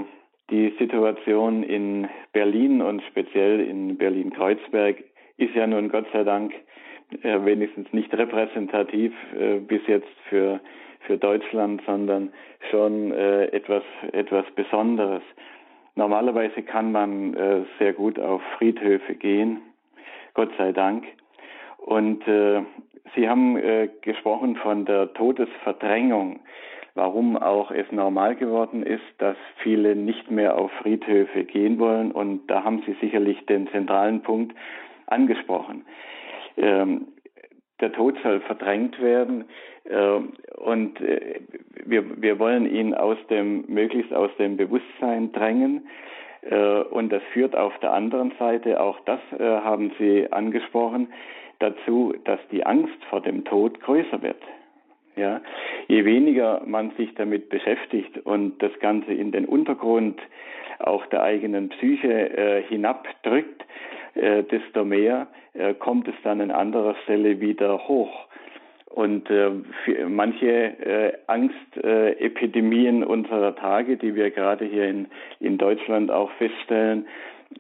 die Situation in Berlin und speziell in Berlin-Kreuzberg ist ja nun Gott sei Dank äh, wenigstens nicht repräsentativ äh, bis jetzt für für Deutschland, sondern schon äh, etwas, etwas Besonderes. Normalerweise kann man sehr gut auf Friedhöfe gehen, Gott sei Dank. Und Sie haben gesprochen von der Todesverdrängung, warum auch es normal geworden ist, dass viele nicht mehr auf Friedhöfe gehen wollen. Und da haben Sie sicherlich den zentralen Punkt angesprochen. Ähm, der Tod soll verdrängt werden. Äh, und äh, wir, wir wollen ihn aus dem, möglichst aus dem Bewusstsein drängen. Äh, und das führt auf der anderen Seite, auch das haben Sie angesprochen, dazu, dass die Angst vor dem Tod größer wird. Ja, je weniger man sich damit beschäftigt und das Ganze in den Untergrund auch der eigenen Psyche äh, hinabdrückt, äh, desto mehr äh, kommt es dann an anderer Stelle wieder hoch. Und äh, manche äh, Angstepidemien unserer Tage, die wir gerade hier in, in Deutschland auch feststellen,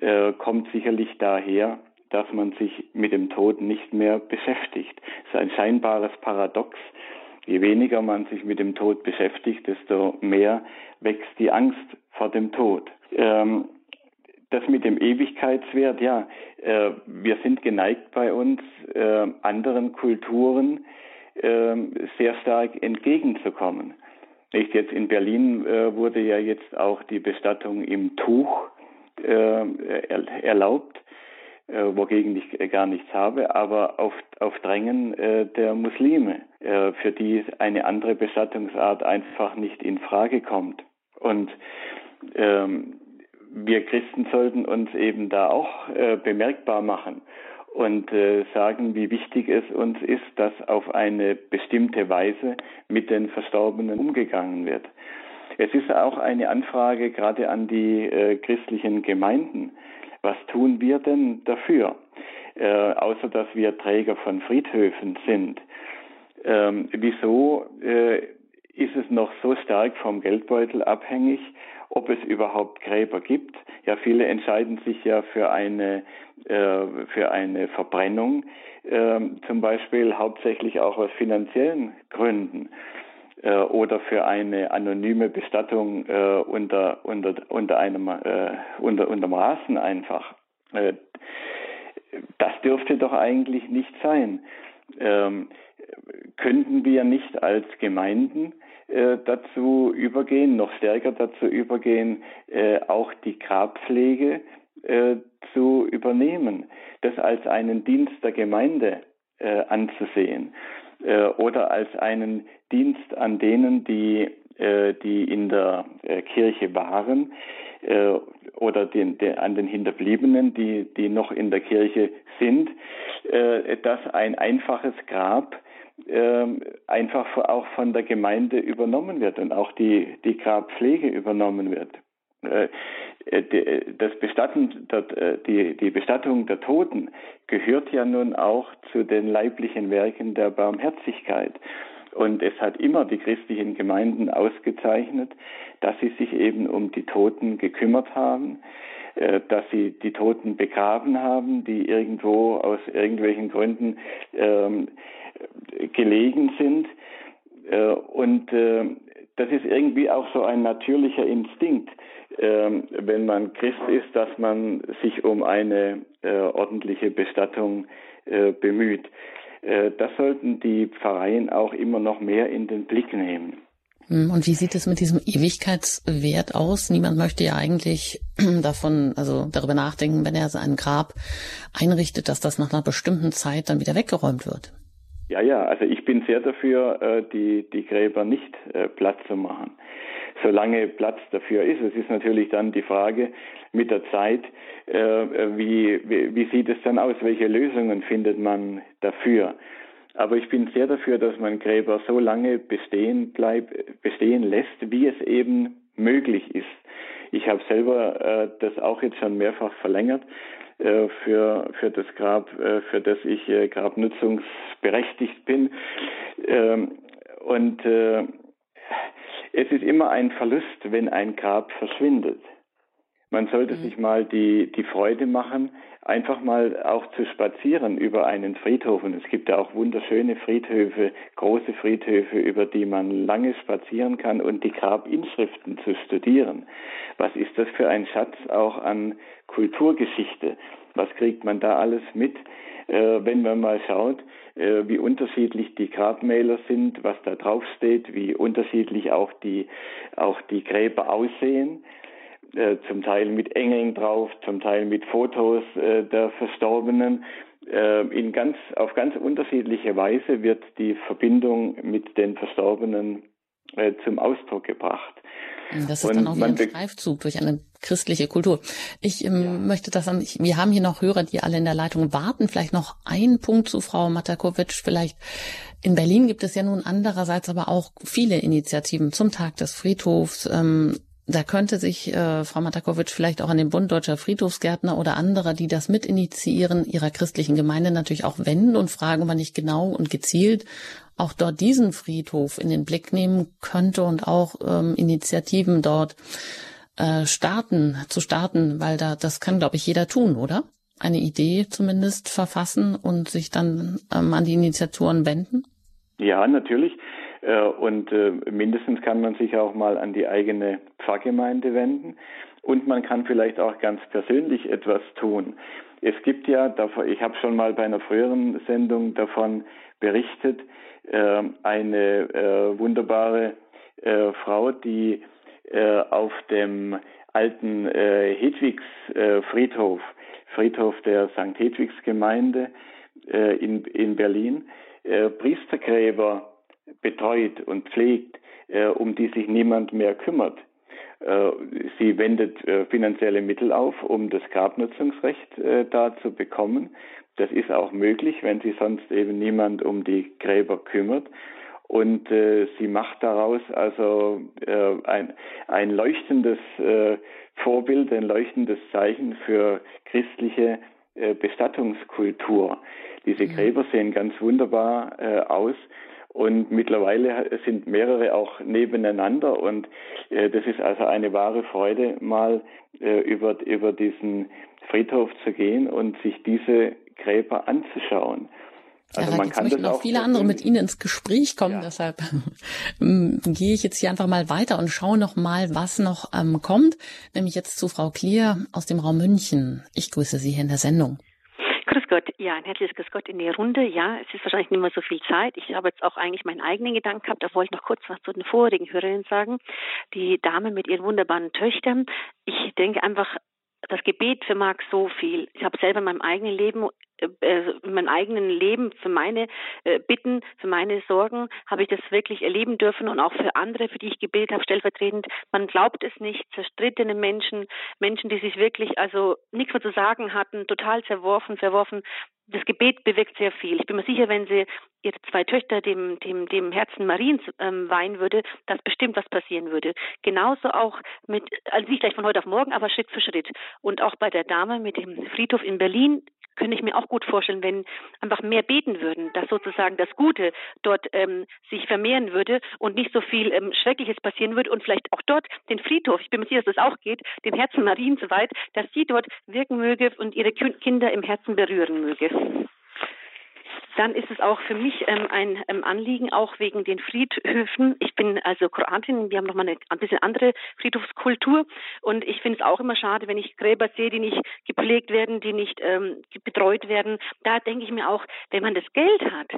äh, kommt sicherlich daher, dass man sich mit dem Tod nicht mehr beschäftigt. Es ist ein scheinbares Paradox. Je weniger man sich mit dem Tod beschäftigt, desto mehr wächst die Angst vor dem Tod. Ähm, das mit dem Ewigkeitswert, ja, äh, wir sind geneigt bei uns, äh, anderen Kulturen ähm, sehr stark entgegenzukommen. Nicht jetzt in Berlin äh, wurde ja jetzt auch die Bestattung im Tuch äh, erlaubt, äh, wogegen ich gar nichts habe, aber auf, auf Drängen äh, der Muslime, äh, für die eine andere Bestattungsart einfach nicht in Frage kommt. Und ähm, wir Christen sollten uns eben da auch äh, bemerkbar machen und äh, sagen, wie wichtig es uns ist, dass auf eine bestimmte Weise mit den Verstorbenen umgegangen wird. Es ist auch eine Anfrage gerade an die äh, christlichen Gemeinden. Was tun wir denn dafür? Äh, außer dass wir Träger von Friedhöfen sind. Ähm, wieso äh, ist es noch so stark vom Geldbeutel abhängig, ob es überhaupt Gräber gibt? Ja, viele entscheiden sich ja für eine äh, für eine Verbrennung, äh, zum Beispiel hauptsächlich auch aus finanziellen Gründen äh, oder für eine anonyme Bestattung äh, unter unter unter einem äh, unter unterm Rasen einfach. Äh, das dürfte doch eigentlich nicht sein. Ähm, könnten wir nicht als Gemeinden äh, dazu übergehen, noch stärker dazu übergehen, äh, auch die Grabpflege äh, zu übernehmen, das als einen Dienst der Gemeinde äh, anzusehen äh, oder als einen Dienst an denen, die, äh, die in der äh, Kirche waren äh, oder den, den, an den Hinterbliebenen, die, die noch in der Kirche sind, dass ein einfaches Grab einfach auch von der Gemeinde übernommen wird und auch die, die Grabpflege übernommen wird. Äh, das Bestatten, äh, die, Bestattung der Toten gehört ja nun auch zu den leiblichen Werken der Barmherzigkeit. Und es hat immer die christlichen Gemeinden ausgezeichnet, dass sie sich eben um die Toten gekümmert haben, äh, dass sie die Toten begraben haben, die irgendwo aus irgendwelchen Gründen ähm, gelegen sind. Äh, und äh, das ist irgendwie auch so ein natürlicher Instinkt, ähm, wenn man Christ ist, dass man sich um eine äh, ordentliche Bestattung äh, bemüht. Äh, das sollten die Pfarreien auch immer noch mehr in den Blick nehmen. Hm, und wie sieht es mit diesem Ewigkeitswert aus? Niemand möchte ja eigentlich [clears throat] davon, also darüber nachdenken, wenn er sein Grab einrichtet, dass das nach einer bestimmten Zeit dann wieder weggeräumt wird. Ja, ja, also ich bin sehr dafür, äh, die, die Gräber nicht äh, platt zu machen, solange Platz dafür ist. Es ist natürlich dann die Frage mit der Zeit, äh, wie, wie, sieht es dann aus? Welche Lösungen findet man dafür? Aber ich bin sehr dafür, dass man Gräber so lange bestehen bleibt, bestehen lässt, wie es eben möglich ist. Ich habe selber äh, das auch jetzt schon mehrfach verlängert für, für das Grab, äh, für das ich äh, grabnutzungsberechtigt bin. Ähm, und äh, es ist immer ein Verlust, wenn ein Grab verschwindet. Man sollte mhm. sich mal die, die Freude machen, einfach mal auch zu spazieren über einen Friedhof. Und es gibt ja auch wunderschöne Friedhöfe, große Friedhöfe, über die man lange spazieren kann und die Grabinschriften zu studieren. Was ist das für ein Schatz auch an Kulturgeschichte? Was kriegt man da alles mit, äh, wenn man mal schaut, äh, wie unterschiedlich die Grabmäler sind, was da drauf steht, wie unterschiedlich auch die, auch die Gräber aussehen. Äh, zum Teil mit Engeln drauf, zum Teil mit Fotos äh, der Verstorbenen. Äh, in ganz, auf ganz unterschiedliche Weise wird die Verbindung mit den Verstorbenen äh, zum Ausdruck gebracht. Das ist und dann auch wie ein Streifzug durch eine christliche Kultur. Ich ähm, ja. möchte das dann, ich, wir haben hier noch Hörer, die alle in der Leitung warten. Vielleicht noch ein Punkt zu Frau Matakowitsch. Vielleicht in Berlin gibt es ja nun andererseits aber auch viele Initiativen zum Tag des Friedhofs. Ähm, da könnte sich äh, Frau Matakowitsch vielleicht auch an den Bund Deutscher Friedhofsgärtner oder andere, die das mitinitiieren, ihrer christlichen Gemeinde natürlich auch wenden und fragen, ob man nicht genau und gezielt auch dort diesen Friedhof in den Blick nehmen könnte und auch ähm, Initiativen dort äh, starten, zu starten, weil da das kann, glaube ich, jeder tun, oder? Eine Idee zumindest verfassen und sich dann ähm, an die Initiatoren wenden? Ja, natürlich. Äh, und äh, mindestens kann man sich auch mal an die eigene Pfarrgemeinde wenden und man kann vielleicht auch ganz persönlich etwas tun. Es gibt ja, ich habe schon mal bei einer früheren Sendung davon berichtet, äh, eine wunderbare Frau, die auf dem alten Hedwigs Friedhof, Friedhof der St. Hedwigs Gemeinde in Berlin, Priestergräber betreut und pflegt, äh, um die sich niemand mehr kümmert. Äh, sie wendet äh, finanzielle Mittel auf, um das Grabnutzungsrecht äh, da zu bekommen. Das ist auch möglich, wenn sich sonst eben niemand um die Gräber kümmert. Und sie macht daraus also ein, ein leuchtendes Vorbild, ein leuchtendes Zeichen für christliche Bestattungskultur. Diese mhm. Gräber sehen ganz wunderbar aus und mittlerweile sind mehrere auch nebeneinander und äh, das ist also eine wahre Freude, mal äh, über, über diesen Friedhof zu gehen und sich diese Gräber anzuschauen. Also ja, man kann möchten das auch viele andere mit Ihnen ins Gespräch kommen, ja. deshalb ähm, [laughs] gehe ich jetzt hier einfach mal weiter und schaue noch mal, was noch ähm, kommt, nämlich jetzt zu Frau Klier aus dem Raum München. Ich grüße Sie hier in der Sendung. Grüß Gott, ja, ein herzliches Grüß Gott in die Runde. Ja, es ist wahrscheinlich nicht mehr so viel Zeit. Ich habe jetzt auch eigentlich meinen eigenen Gedanken gehabt. Da wollte ich noch kurz was zu den vorigen Hörerinnen sagen. Die Dame mit ihren wunderbaren Töchtern. Ich denke einfach, das Gebet vermag so viel. Ich habe selber in meinem eigenen Leben äh, äh, in meinem eigenen Leben, für meine äh, Bitten, für meine Sorgen, habe ich das wirklich erleben dürfen und auch für andere, für die ich gebetet habe, stellvertretend. Man glaubt es nicht, zerstrittene Menschen, Menschen, die sich wirklich also nichts mehr zu sagen hatten, total zerworfen, verworfen. Das Gebet bewirkt sehr viel. Ich bin mir sicher, wenn sie ihre zwei Töchter dem, dem, dem Herzen Mariens ähm, weihen würde, dass bestimmt was passieren würde. Genauso auch mit, also nicht gleich von heute auf morgen, aber Schritt für Schritt. Und auch bei der Dame mit dem Friedhof in Berlin, könnte ich mir auch gut vorstellen, wenn einfach mehr beten würden, dass sozusagen das Gute dort ähm, sich vermehren würde und nicht so viel ähm, Schreckliches passieren würde und vielleicht auch dort den Friedhof, ich bin mir sicher, dass das auch geht, dem Herzen Marien so weit, dass sie dort wirken möge und ihre Kinder im Herzen berühren möge dann ist es auch für mich ähm, ein ähm, Anliegen, auch wegen den Friedhöfen. Ich bin also Kroatin, wir haben nochmal eine ein bisschen andere Friedhofskultur und ich finde es auch immer schade, wenn ich Gräber sehe, die nicht gepflegt werden, die nicht ähm, betreut werden. Da denke ich mir auch, wenn man das Geld hat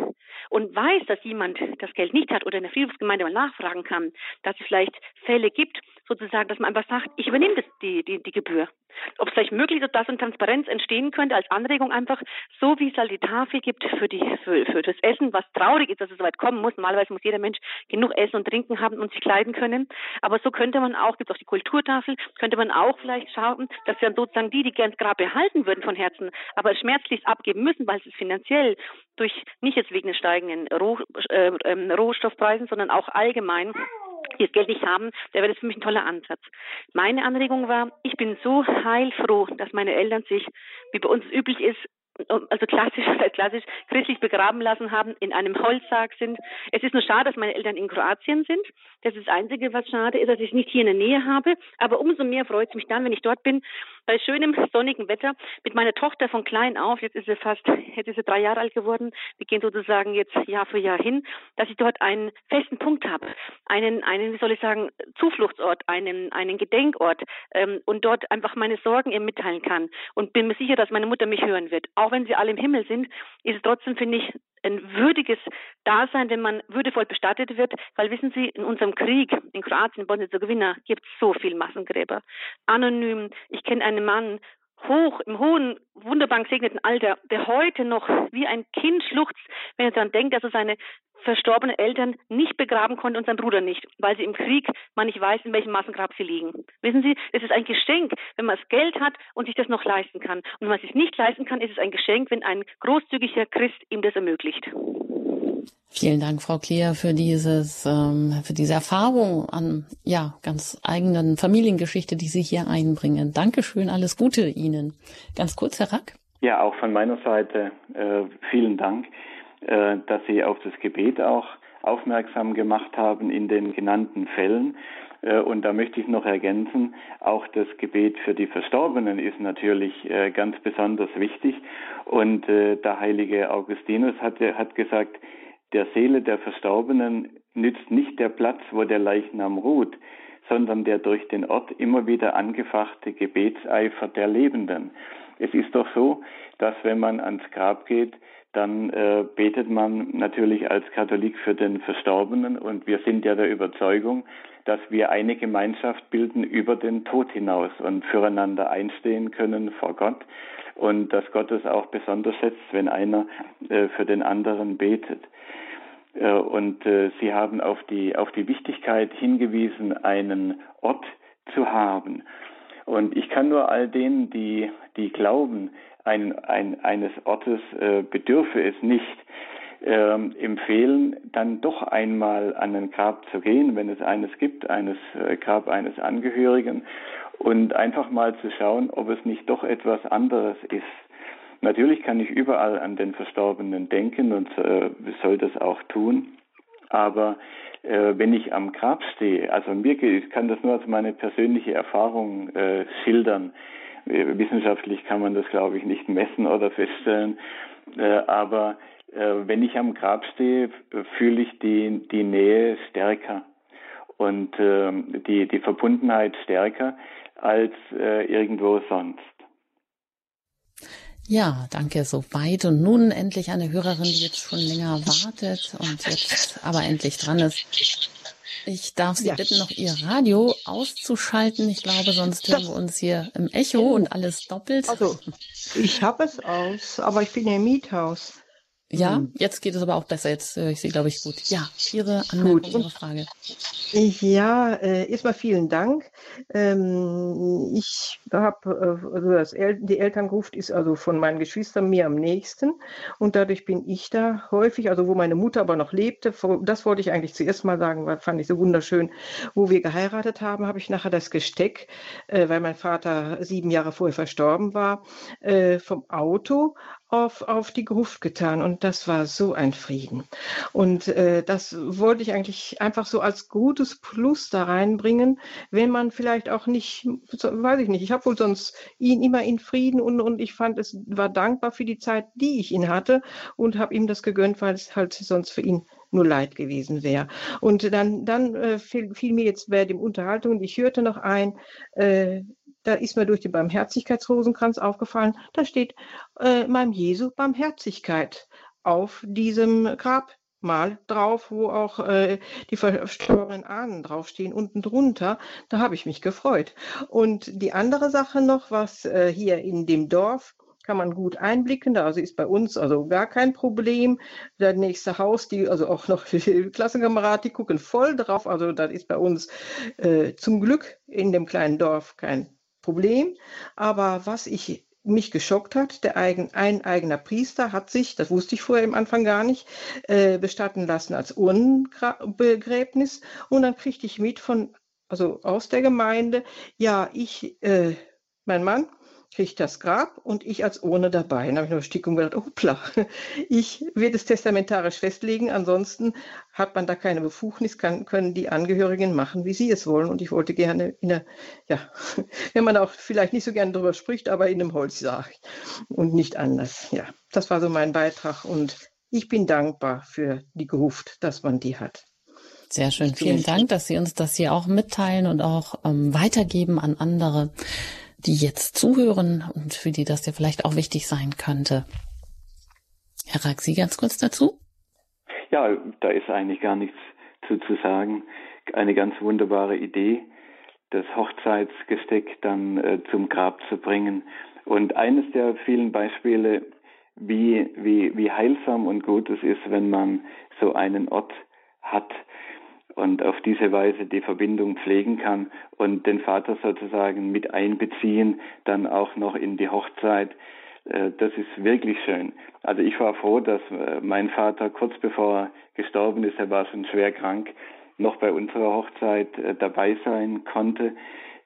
und weiß, dass jemand das Geld nicht hat oder in der Friedhofsgemeinde mal nachfragen kann, dass es vielleicht Fälle gibt, sozusagen, dass man einfach sagt, ich übernehme das, die, die, die Gebühr. Ob es vielleicht möglich ist, dass eine Transparenz entstehen könnte als Anregung einfach, so wie es halt die Tafel gibt für die für, für das Essen, was traurig ist, dass es so weit kommen muss. Normalerweise muss jeder Mensch genug Essen und Trinken haben und sich kleiden können. Aber so könnte man auch, gibt es auch die Kulturtafel, könnte man auch vielleicht schauen, dass dann sozusagen die, die gern das Grab behalten würden von Herzen, aber schmerzlich abgeben müssen, weil es finanziell durch nicht jetzt wegen den steigenden Roh, äh, ähm, Rohstoffpreisen, sondern auch allgemein die das Geld nicht haben, da wäre das für mich ein toller Ansatz. Meine Anregung war, ich bin so heilfroh, dass meine Eltern sich, wie bei uns üblich ist, also klassisch, [laughs] klassisch christlich begraben lassen haben, in einem Holzsarg sind. Es ist nur schade, dass meine Eltern in Kroatien sind. Das ist das Einzige, was schade ist, dass ich es nicht hier in der Nähe habe. Aber umso mehr freut es mich dann, wenn ich dort bin, bei schönem sonnigen Wetter, mit meiner Tochter von klein auf, jetzt ist sie fast, jetzt ist sie drei Jahre alt geworden, wir gehen sozusagen jetzt Jahr für Jahr hin, dass ich dort einen festen Punkt habe, einen, einen, wie soll ich sagen, Zufluchtsort, einen, einen Gedenkort ähm, und dort einfach meine Sorgen ihr mitteilen kann. Und bin mir sicher, dass meine Mutter mich hören wird. Auch wenn sie alle im Himmel sind, ist es trotzdem, finde ich, ein würdiges Dasein, wenn man würdevoll bestattet wird, weil wissen Sie, in unserem Krieg in Kroatien, in Bosnien-Herzegowina gibt es so viel Massengräber. Anonym. Ich kenne einen Mann, hoch, im hohen, wunderbar gesegneten Alter, der heute noch wie ein Kind schluchzt, wenn er daran denkt, dass er seine verstorbenen Eltern nicht begraben konnte und sein Bruder nicht, weil sie im Krieg man nicht weiß, in welchem Massengrab sie liegen. Wissen Sie, es ist ein Geschenk, wenn man das Geld hat und sich das noch leisten kann. Und wenn man es sich nicht leisten kann, ist es ein Geschenk, wenn ein großzügiger Christ ihm das ermöglicht. Vielen Dank, Frau Kleer, für dieses, ähm, für diese Erfahrung an, ja, ganz eigenen Familiengeschichte, die Sie hier einbringen. Dankeschön, alles Gute Ihnen. Ganz kurz, Herr Rack. Ja, auch von meiner Seite äh, vielen Dank, äh, dass Sie auf das Gebet auch aufmerksam gemacht haben in den genannten Fällen. Äh, und da möchte ich noch ergänzen, auch das Gebet für die Verstorbenen ist natürlich äh, ganz besonders wichtig. Und äh, der heilige Augustinus hat, hat gesagt, der Seele der Verstorbenen nützt nicht der Platz, wo der Leichnam ruht, sondern der durch den Ort immer wieder angefachte Gebetseifer der Lebenden. Es ist doch so, dass wenn man ans Grab geht, dann äh, betet man natürlich als Katholik für den Verstorbenen und wir sind ja der Überzeugung, dass wir eine Gemeinschaft bilden über den Tod hinaus und füreinander einstehen können vor Gott und dass Gott es auch besonders schätzt, wenn einer äh, für den anderen betet. Äh, und äh, Sie haben auf die, auf die Wichtigkeit hingewiesen, einen Ort zu haben. Und ich kann nur all denen, die, die glauben, ein, ein, eines Ortes äh, bedürfe es nicht, ähm, empfehlen, dann doch einmal an ein Grab zu gehen, wenn es eines gibt, eines äh, Grab eines Angehörigen, und einfach mal zu schauen, ob es nicht doch etwas anderes ist. Natürlich kann ich überall an den Verstorbenen denken und äh, soll das auch tun. Aber äh, wenn ich am Grab stehe, also mir ich kann das nur als meine persönliche Erfahrung äh, schildern. Äh, wissenschaftlich kann man das, glaube ich, nicht messen oder feststellen. Äh, aber äh, wenn ich am Grab stehe, fühle ich die, die Nähe stärker und ähm, die, die Verbundenheit stärker als irgendwo sonst. Ja, danke soweit. Und nun endlich eine Hörerin, die jetzt schon länger wartet und jetzt aber endlich dran ist. Ich darf Sie ja. bitten, noch Ihr Radio auszuschalten. Ich glaube, sonst hören wir uns hier im Echo und alles doppelt. Also, ich habe es aus, aber ich bin ja im Miethaus. Ja, hm. jetzt geht es aber auch besser. Jetzt höre ich Sie, glaube ich, gut. Ja, Ihre Anmerkung, gut. Ihre Frage. Ja, äh, erstmal vielen Dank. Ähm, ich habe, äh, also das El die Elterngruft ist also von meinen Geschwistern mir am nächsten und dadurch bin ich da häufig, also wo meine Mutter aber noch lebte, das wollte ich eigentlich zuerst mal sagen, weil fand ich so wunderschön. Wo wir geheiratet haben, habe ich nachher das Gesteck, äh, weil mein Vater sieben Jahre vorher verstorben war, äh, vom Auto auf, auf die Gruft getan und das war so ein Frieden. Und äh, das wollte ich eigentlich einfach so als gutes Plus da reinbringen, wenn man vielleicht auch nicht, weiß ich nicht, ich habe wohl sonst ihn immer in Frieden und, und ich fand, es war dankbar für die Zeit, die ich ihn hatte und habe ihm das gegönnt, weil es halt sonst für ihn nur Leid gewesen wäre. Und dann, dann äh, fiel, fiel, mir jetzt bei dem Unterhaltung, ich hörte noch ein, äh, da ist mir durch den Barmherzigkeitsrosenkranz aufgefallen, da steht äh, meinem Jesu Barmherzigkeit auf diesem Grab Mal drauf, wo auch äh, die verstorbenen Ahnen draufstehen, unten drunter. Da habe ich mich gefreut. Und die andere Sache noch, was äh, hier in dem Dorf kann man gut einblicken. Da also ist bei uns also gar kein Problem. Der nächste Haus, die also auch noch [laughs] die Klassenkameraden, die gucken voll drauf. Also das ist bei uns äh, zum Glück in dem kleinen Dorf kein Problem. Aber was ich mich geschockt hat, der eigen, ein eigener Priester hat sich, das wusste ich vorher im Anfang gar nicht, äh, bestatten lassen als Urnenbegräbnis. Und dann kriegte ich mit von, also aus der Gemeinde, ja, ich, äh, mein Mann, kriegt das Grab und ich als Urne dabei. Dann habe ich noch Stickung gedacht, hoppla, [laughs] ich werde es testamentarisch festlegen, ansonsten hat man da keine Befugnis, kann, können die Angehörigen machen, wie sie es wollen. Und ich wollte gerne in der, ja, [laughs] wenn man auch vielleicht nicht so gerne darüber spricht, aber in einem Holzsarg und nicht anders. Ja, das war so mein Beitrag und ich bin dankbar für die Gruft, dass man die hat. Sehr schön. Vielen Dank, dass Sie uns das hier auch mitteilen und auch ähm, weitergeben an andere die jetzt zuhören und für die das ja vielleicht auch wichtig sein könnte. Herr Rack, Sie ganz kurz dazu? Ja, da ist eigentlich gar nichts zu, zu sagen. Eine ganz wunderbare Idee, das Hochzeitsgesteck dann äh, zum Grab zu bringen. Und eines der vielen Beispiele, wie, wie, wie heilsam und gut es ist, wenn man so einen Ort hat, und auf diese Weise die Verbindung pflegen kann und den Vater sozusagen mit einbeziehen, dann auch noch in die Hochzeit. Äh, das ist wirklich schön. Also ich war froh, dass äh, mein Vater kurz bevor er gestorben ist, er war schon schwer krank, noch bei unserer Hochzeit äh, dabei sein konnte.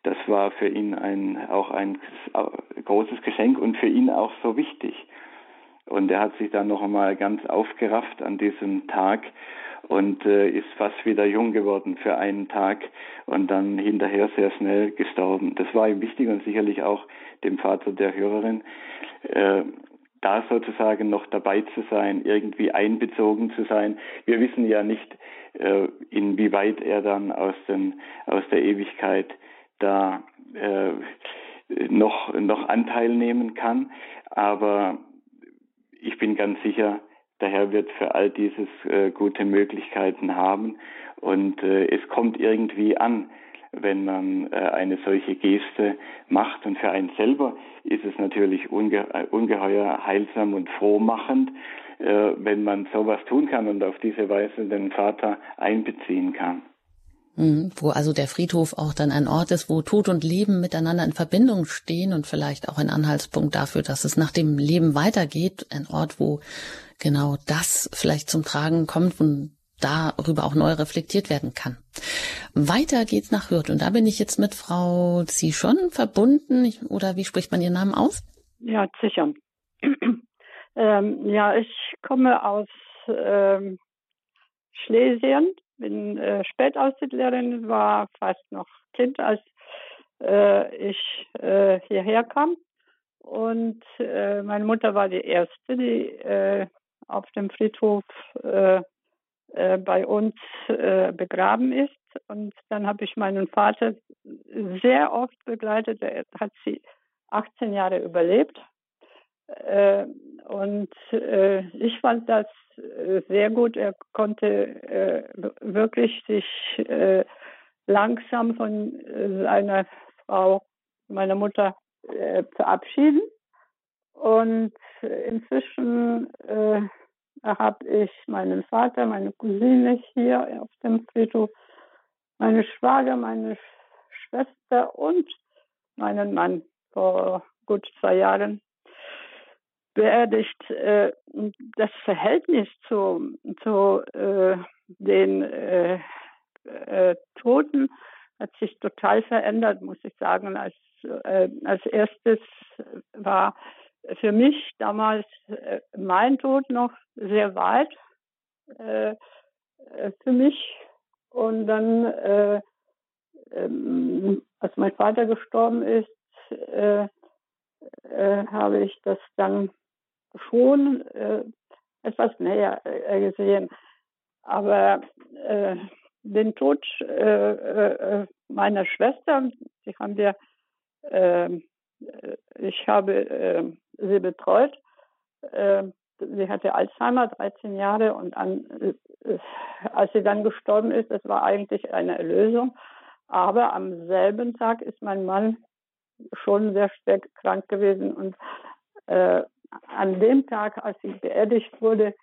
Das war für ihn ein, auch ein großes Geschenk und für ihn auch so wichtig. Und er hat sich dann noch einmal ganz aufgerafft an diesem Tag und äh, ist fast wieder jung geworden für einen Tag und dann hinterher sehr schnell gestorben. Das war ihm wichtig und sicherlich auch dem Vater der Hörerin, äh, da sozusagen noch dabei zu sein, irgendwie einbezogen zu sein. Wir wissen ja nicht, äh, inwieweit er dann aus, den, aus der Ewigkeit da äh, noch, noch Anteil nehmen kann, aber ich bin ganz sicher, der Herr wird für all dieses äh, gute Möglichkeiten haben und äh, es kommt irgendwie an, wenn man äh, eine solche Geste macht. Und für einen selber ist es natürlich unge äh, ungeheuer heilsam und frohmachend, äh, wenn man sowas tun kann und auf diese Weise den Vater einbeziehen kann. Mhm. Wo also der Friedhof auch dann ein Ort ist, wo Tod und Leben miteinander in Verbindung stehen und vielleicht auch ein Anhaltspunkt dafür, dass es nach dem Leben weitergeht. Ein Ort, wo genau das vielleicht zum Tragen kommt und darüber auch neu reflektiert werden kann. Weiter geht's nach Hürth und da bin ich jetzt mit Frau Zischon verbunden oder wie spricht man Ihren Namen aus? Ja, Zischon. [clears throat] ähm, ja, ich komme aus ähm, Schlesien, bin äh, Spätaussiedlerin, war fast noch Kind, als äh, ich äh, hierher kam. Und äh, meine Mutter war die erste, die äh, auf dem Friedhof äh, äh, bei uns äh, begraben ist. Und dann habe ich meinen Vater sehr oft begleitet. Er hat sie 18 Jahre überlebt. Äh, und äh, ich fand das äh, sehr gut. Er konnte wirklich sich langsam von seiner Frau, meiner Mutter, verabschieden. Und inzwischen äh, habe ich meinen Vater, meine Cousine hier auf dem Friedhof, meine Schwager, meine Schwester und meinen Mann vor gut zwei Jahren beerdigt. Äh, das Verhältnis zu, zu äh, den äh, Toten hat sich total verändert, muss ich sagen. Als, als erstes war für mich damals mein Tod noch sehr weit für mich. Und dann, äh, ähm, als mein Vater gestorben ist, äh, äh, habe ich das dann schon etwas näher gesehen. Aber den Tod meiner Schwester, die haben wir ähm, ich habe äh, sie betreut. Äh, sie hatte Alzheimer, 13 Jahre und an, äh, als sie dann gestorben ist, das war eigentlich eine Erlösung. Aber am selben Tag ist mein Mann schon sehr schwer krank gewesen und äh, an dem Tag, als sie beerdigt wurde,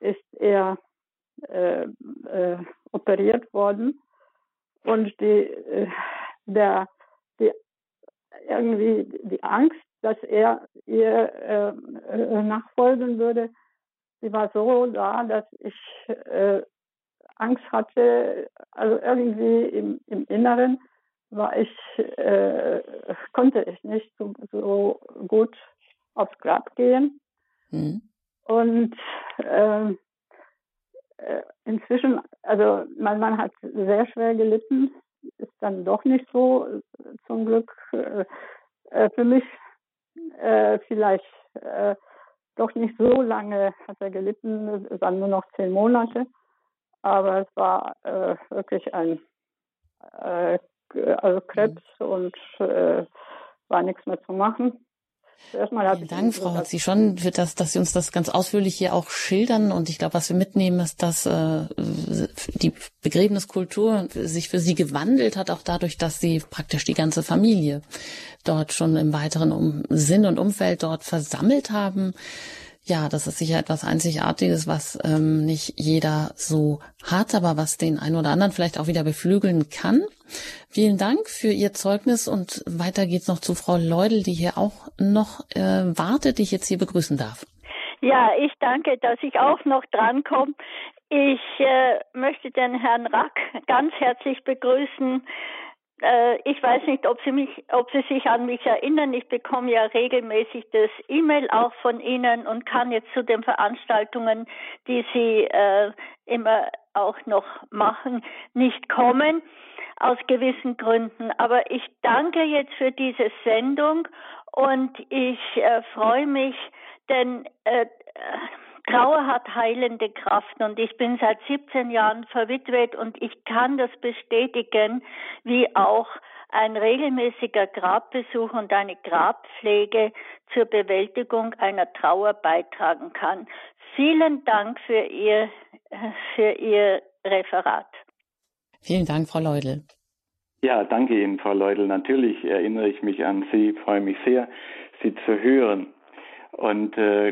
ist er äh, äh, operiert worden. Und die, äh, der, die, irgendwie die Angst, dass er ihr äh, äh, nachfolgen würde, sie war so da, dass ich äh, Angst hatte, also irgendwie im, im Inneren war ich, konnte ich nicht so, so gut aufs Grab gehen. Mhm. Und ähm, äh, inzwischen, also mein Mann hat sehr schwer gelitten, ist dann doch nicht so äh, zum Glück äh, äh, für mich äh, vielleicht äh, doch nicht so lange hat er gelitten, es waren nur noch zehn Monate, aber es war wirklich ein also Krebs mhm. und war nichts mehr zu machen. Erstmal Vielen Dank, Frau Hotzi, schon für das, dass Sie uns das ganz ausführlich hier auch schildern. Und ich glaube, was wir mitnehmen, ist, dass äh, die Begräbniskultur sich für Sie gewandelt hat, auch dadurch, dass Sie praktisch die ganze Familie dort schon im weiteren um Sinn und Umfeld dort versammelt haben. Ja, das ist sicher etwas Einzigartiges, was ähm, nicht jeder so hat, aber was den einen oder anderen vielleicht auch wieder beflügeln kann. Vielen Dank für Ihr Zeugnis und weiter geht's noch zu Frau Leudel, die hier auch noch äh, wartet, die ich jetzt hier begrüßen darf. Ja, ich danke, dass ich auch noch drankomme. Ich äh, möchte den Herrn Rack ganz herzlich begrüßen. Äh, ich weiß nicht, ob Sie mich, ob Sie sich an mich erinnern. Ich bekomme ja regelmäßig das E-Mail auch von Ihnen und kann jetzt zu den Veranstaltungen, die Sie äh, immer auch noch machen, nicht kommen aus gewissen Gründen. Aber ich danke jetzt für diese Sendung und ich äh, freue mich, denn äh, Trauer hat heilende Kraft und ich bin seit 17 Jahren verwitwet und ich kann das bestätigen, wie auch ein regelmäßiger Grabbesuch und eine Grabpflege zur Bewältigung einer Trauer beitragen kann. Vielen Dank für Ihr, für Ihr Referat. Vielen Dank, Frau Leudel. Ja, danke Ihnen, Frau Leudel. Natürlich erinnere ich mich an Sie, freue mich sehr, Sie zu hören. Und äh,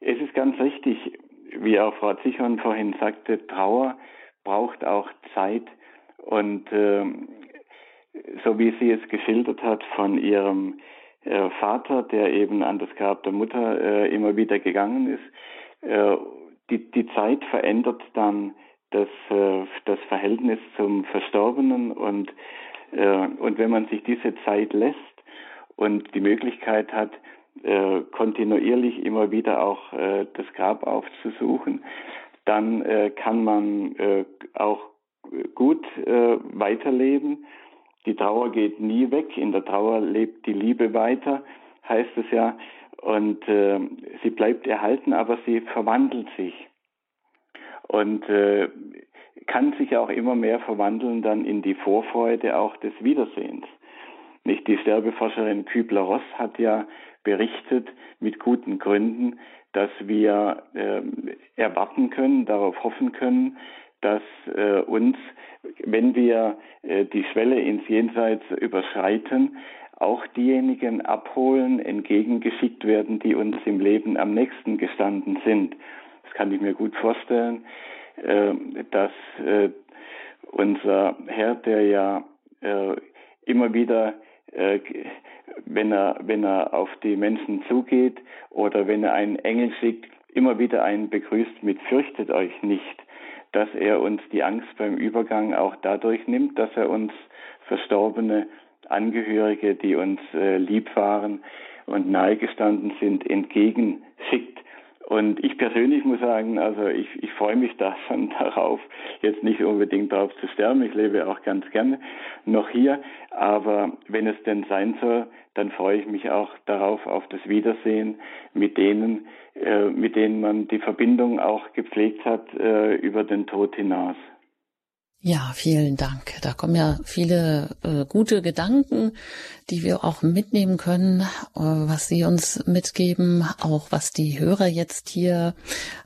es ist ganz richtig, wie auch Frau Zichon vorhin sagte, Trauer braucht auch Zeit. Und äh, so wie sie es geschildert hat von ihrem äh, Vater, der eben an das Grab der Mutter äh, immer wieder gegangen ist, äh, die, die Zeit verändert dann das, äh, das Verhältnis zum Verstorbenen und, äh, und wenn man sich diese Zeit lässt und die Möglichkeit hat, äh, kontinuierlich immer wieder auch das Grab aufzusuchen, dann kann man auch gut weiterleben. Die Trauer geht nie weg. In der Trauer lebt die Liebe weiter, heißt es ja. Und äh, sie bleibt erhalten, aber sie verwandelt sich. Und äh, kann sich auch immer mehr verwandeln dann in die Vorfreude auch des Wiedersehens. Nicht die Sterbeforscherin Kübler-Ross hat ja berichtet mit guten Gründen, dass wir äh, erwarten können, darauf hoffen können, dass äh, uns, wenn wir äh, die Schwelle ins Jenseits überschreiten, auch diejenigen abholen, entgegengeschickt werden, die uns im Leben am nächsten gestanden sind. Das kann ich mir gut vorstellen, äh, dass äh, unser Herr, der ja äh, immer wieder äh, wenn er, wenn er auf die Menschen zugeht oder wenn er einen Engel schickt, immer wieder einen begrüßt mit fürchtet euch nicht, dass er uns die Angst beim Übergang auch dadurch nimmt, dass er uns verstorbene Angehörige, die uns äh, lieb waren und nahegestanden sind, entgegenschickt. Und ich persönlich muss sagen, also ich, ich freue mich da schon [laughs] darauf, jetzt nicht unbedingt darauf zu sterben, ich lebe auch ganz gerne noch hier, aber wenn es denn sein soll, dann freue ich mich auch darauf, auf das Wiedersehen mit denen, äh, mit denen man die Verbindung auch gepflegt hat äh, über den Tod hinaus. Ja, vielen Dank. Da kommen ja viele äh, gute Gedanken, die wir auch mitnehmen können, äh, was Sie uns mitgeben, auch was die Hörer jetzt hier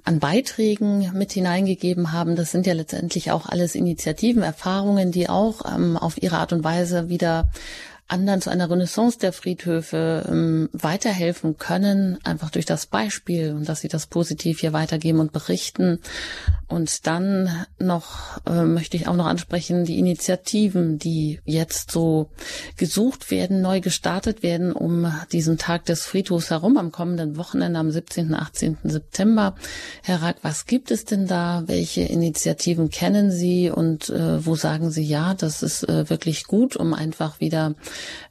an Beiträgen mit hineingegeben haben. Das sind ja letztendlich auch alles Initiativen, Erfahrungen, die auch ähm, auf ihre Art und Weise wieder anderen zu einer Renaissance der Friedhöfe ähm, weiterhelfen können, einfach durch das Beispiel und dass sie das positiv hier weitergeben und berichten. Und dann noch äh, möchte ich auch noch ansprechen, die Initiativen, die jetzt so gesucht werden, neu gestartet werden, um diesen Tag des Friedhofs herum am kommenden Wochenende am 17. 18. September. Herr Rack, was gibt es denn da? Welche Initiativen kennen Sie und äh, wo sagen Sie ja, das ist äh, wirklich gut, um einfach wieder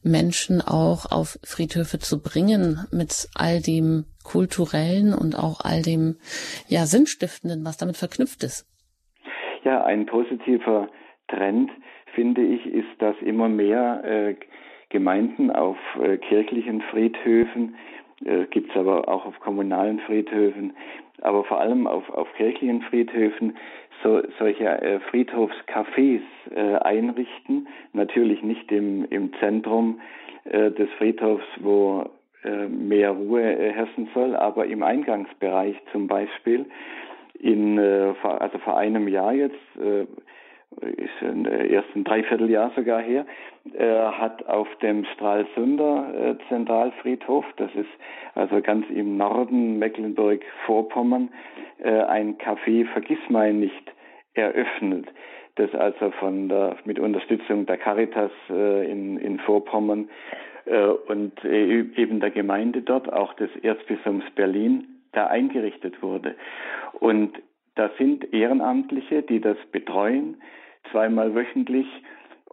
Menschen auch auf Friedhöfe zu bringen mit all dem kulturellen und auch all dem ja sinnstiftenden, was damit verknüpft ist. Ja, ein positiver Trend finde ich ist, dass immer mehr äh, Gemeinden auf äh, kirchlichen Friedhöfen äh, gibt es aber auch auf kommunalen Friedhöfen, aber vor allem auf, auf kirchlichen Friedhöfen so, solche äh, Friedhofscafés äh, einrichten. Natürlich nicht im, im Zentrum äh, des Friedhofs, wo äh, mehr Ruhe äh, herrschen soll, aber im Eingangsbereich zum Beispiel. In, äh, also vor einem Jahr jetzt äh, ist im ersten Dreivierteljahr sogar her, äh, hat auf dem Stralsunder äh, Zentralfriedhof, das ist also ganz im Norden Mecklenburg-Vorpommern, äh, ein Café Vergissmein nicht eröffnet, das also von der, mit Unterstützung der Caritas in, in Vorpommern und eben der Gemeinde dort, auch des Erzbistums Berlin, da eingerichtet wurde. Und da sind Ehrenamtliche, die das betreuen, zweimal wöchentlich.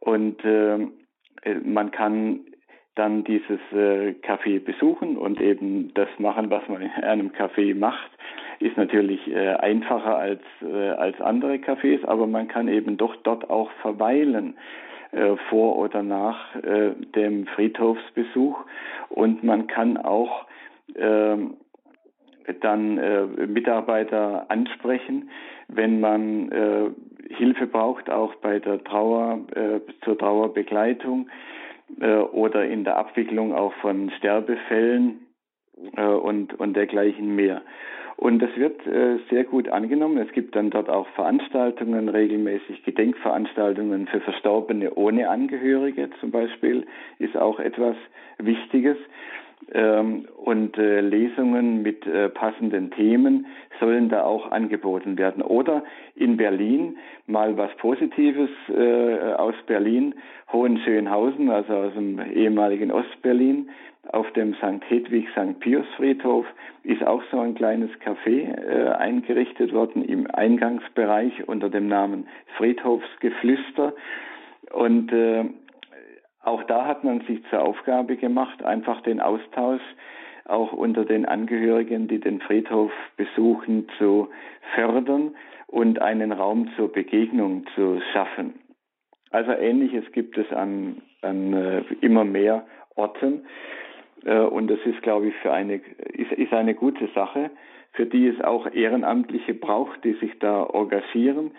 Und äh, man kann dann dieses äh, Café besuchen und eben das machen, was man in einem Café macht. Ist natürlich äh, einfacher als, äh, als andere Cafés, aber man kann eben doch dort auch verweilen äh, vor oder nach äh, dem Friedhofsbesuch und man kann auch ähm, dann äh, Mitarbeiter ansprechen, wenn man äh, Hilfe braucht, auch bei der Trauer, äh, zur Trauerbegleitung äh, oder in der Abwicklung auch von Sterbefällen äh, und, und dergleichen mehr. Und das wird äh, sehr gut angenommen. Es gibt dann dort auch Veranstaltungen, regelmäßig Gedenkveranstaltungen für Verstorbene ohne Angehörige zum Beispiel, ist auch etwas Wichtiges ähm, und äh, Lesungen mit äh, passenden Themen sollen da auch angeboten werden. Oder in Berlin mal was Positives äh, aus Berlin, Hohenschönhausen, also aus dem ehemaligen Ostberlin, auf dem St. Hedwig St. Pius Friedhof ist auch so ein kleines Café äh, eingerichtet worden im Eingangsbereich unter dem Namen Friedhofsgeflüster. Und äh, auch da hat man sich zur Aufgabe gemacht, einfach den Austausch auch unter den Angehörigen, die den Friedhof besuchen, zu fördern und einen Raum zur Begegnung zu schaffen. Also ähnliches gibt es an, an äh, immer mehr Orten äh, und das ist, glaube ich, für eine ist, ist eine gute Sache, für die es auch Ehrenamtliche braucht, die sich da engagieren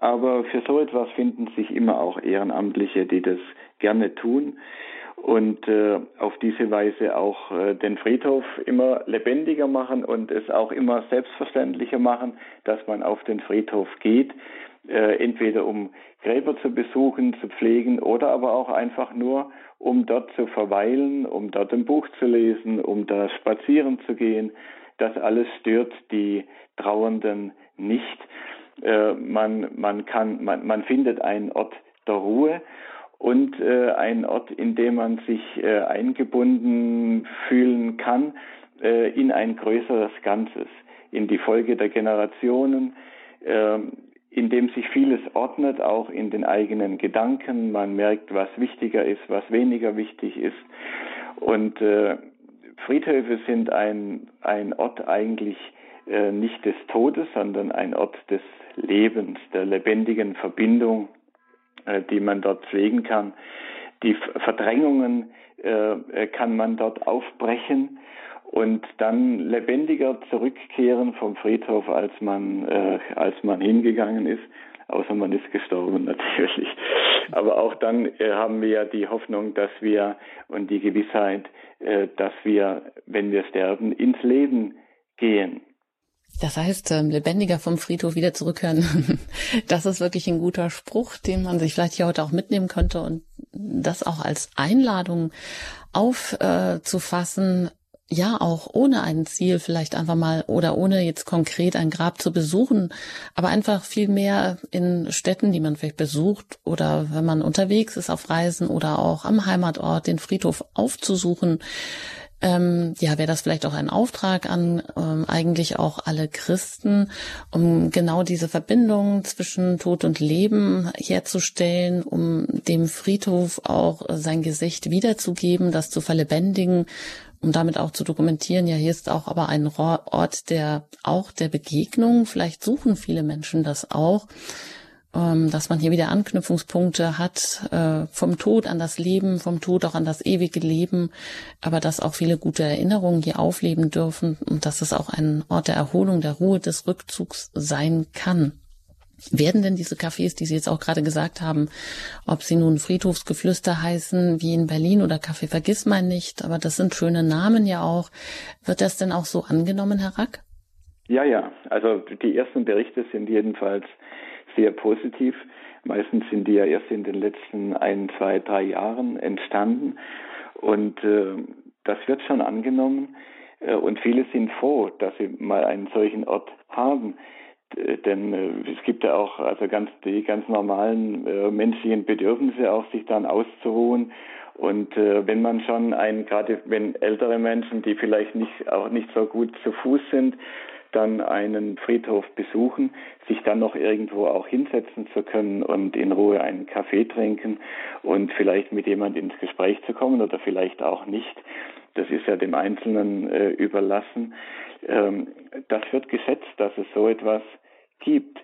aber für so etwas finden sich immer auch Ehrenamtliche, die das gerne tun und äh, auf diese Weise auch äh, den Friedhof immer lebendiger machen und es auch immer selbstverständlicher machen, dass man auf den Friedhof geht, äh, entweder um Gräber zu besuchen, zu pflegen oder aber auch einfach nur, um dort zu verweilen, um dort ein Buch zu lesen, um da spazieren zu gehen. Das alles stört die Trauernden nicht. Äh, man, man, kann, man, man findet einen Ort der Ruhe und äh, einen Ort, in dem man sich äh, eingebunden fühlen kann äh, in ein größeres Ganzes, in die Folge der Generationen, äh, in dem sich vieles ordnet, auch in den eigenen Gedanken. Man merkt, was wichtiger ist, was weniger wichtig ist. Und äh, Friedhöfe sind ein, ein Ort eigentlich äh, nicht des Todes, sondern ein Ort des Lebens, der lebendigen Verbindung, die man dort pflegen kann. Die Verdrängungen äh, kann man dort aufbrechen und dann lebendiger zurückkehren vom Friedhof, als man, als man hingegangen ist. außer man ist gestorben [laughs] natürlich. Aber auch dann äh, haben wir ja die Hoffnung, dass wir und die Gewissheit, äh, dass wir, wenn wir sterben, ins Leben gehen. Das heißt, ähm, lebendiger vom Friedhof wieder zurückhören. [laughs] Das ist wirklich ein guter Spruch, den man sich vielleicht hier heute auch mitnehmen könnte und das auch als Einladung aufzufassen, ja auch ohne ein Ziel vielleicht einfach mal oder ohne jetzt konkret ein Grab zu besuchen, aber einfach viel mehr in Städten, die man vielleicht besucht oder wenn man unterwegs ist auf Reisen oder auch am Heimatort den Friedhof aufzusuchen. Ähm, ja, wäre das vielleicht auch ein Auftrag an ähm, eigentlich auch alle Christen, um genau diese Verbindung zwischen Tod und Leben herzustellen, um dem Friedhof auch sein Gesicht wiederzugeben, das zu verlebendigen um damit auch zu dokumentieren, ja, hier ist auch aber ein Ort der auch der Begegnung. Vielleicht suchen viele Menschen das auch, dass man hier wieder Anknüpfungspunkte hat äh, vom Tod an das Leben, vom Tod auch an das ewige Leben, aber dass auch viele gute Erinnerungen hier aufleben dürfen und dass es auch ein Ort der Erholung, der Ruhe, des Rückzugs sein kann. Werden denn diese Cafés, die Sie jetzt auch gerade gesagt haben, ob sie nun Friedhofsgeflüster heißen, wie in Berlin oder Café Vergissmein nicht, aber das sind schöne Namen ja auch. Wird das denn auch so angenommen, Herr Rack? Ja, ja. Also die ersten Berichte sind jedenfalls sehr positiv. Meistens sind die ja erst in den letzten ein, zwei, drei Jahren entstanden. Und äh, das wird schon angenommen. Äh, und viele sind froh, dass sie mal einen solchen Ort haben. Denn äh, es gibt ja auch also ganz die ganz normalen äh, menschlichen Bedürfnisse auch sich dann auszuruhen und äh, wenn man schon ein gerade wenn ältere Menschen die vielleicht nicht auch nicht so gut zu Fuß sind dann einen Friedhof besuchen, sich dann noch irgendwo auch hinsetzen zu können und in Ruhe einen Kaffee trinken und vielleicht mit jemand ins Gespräch zu kommen oder vielleicht auch nicht. Das ist ja dem Einzelnen äh, überlassen. Ähm, das wird geschätzt, dass es so etwas gibt.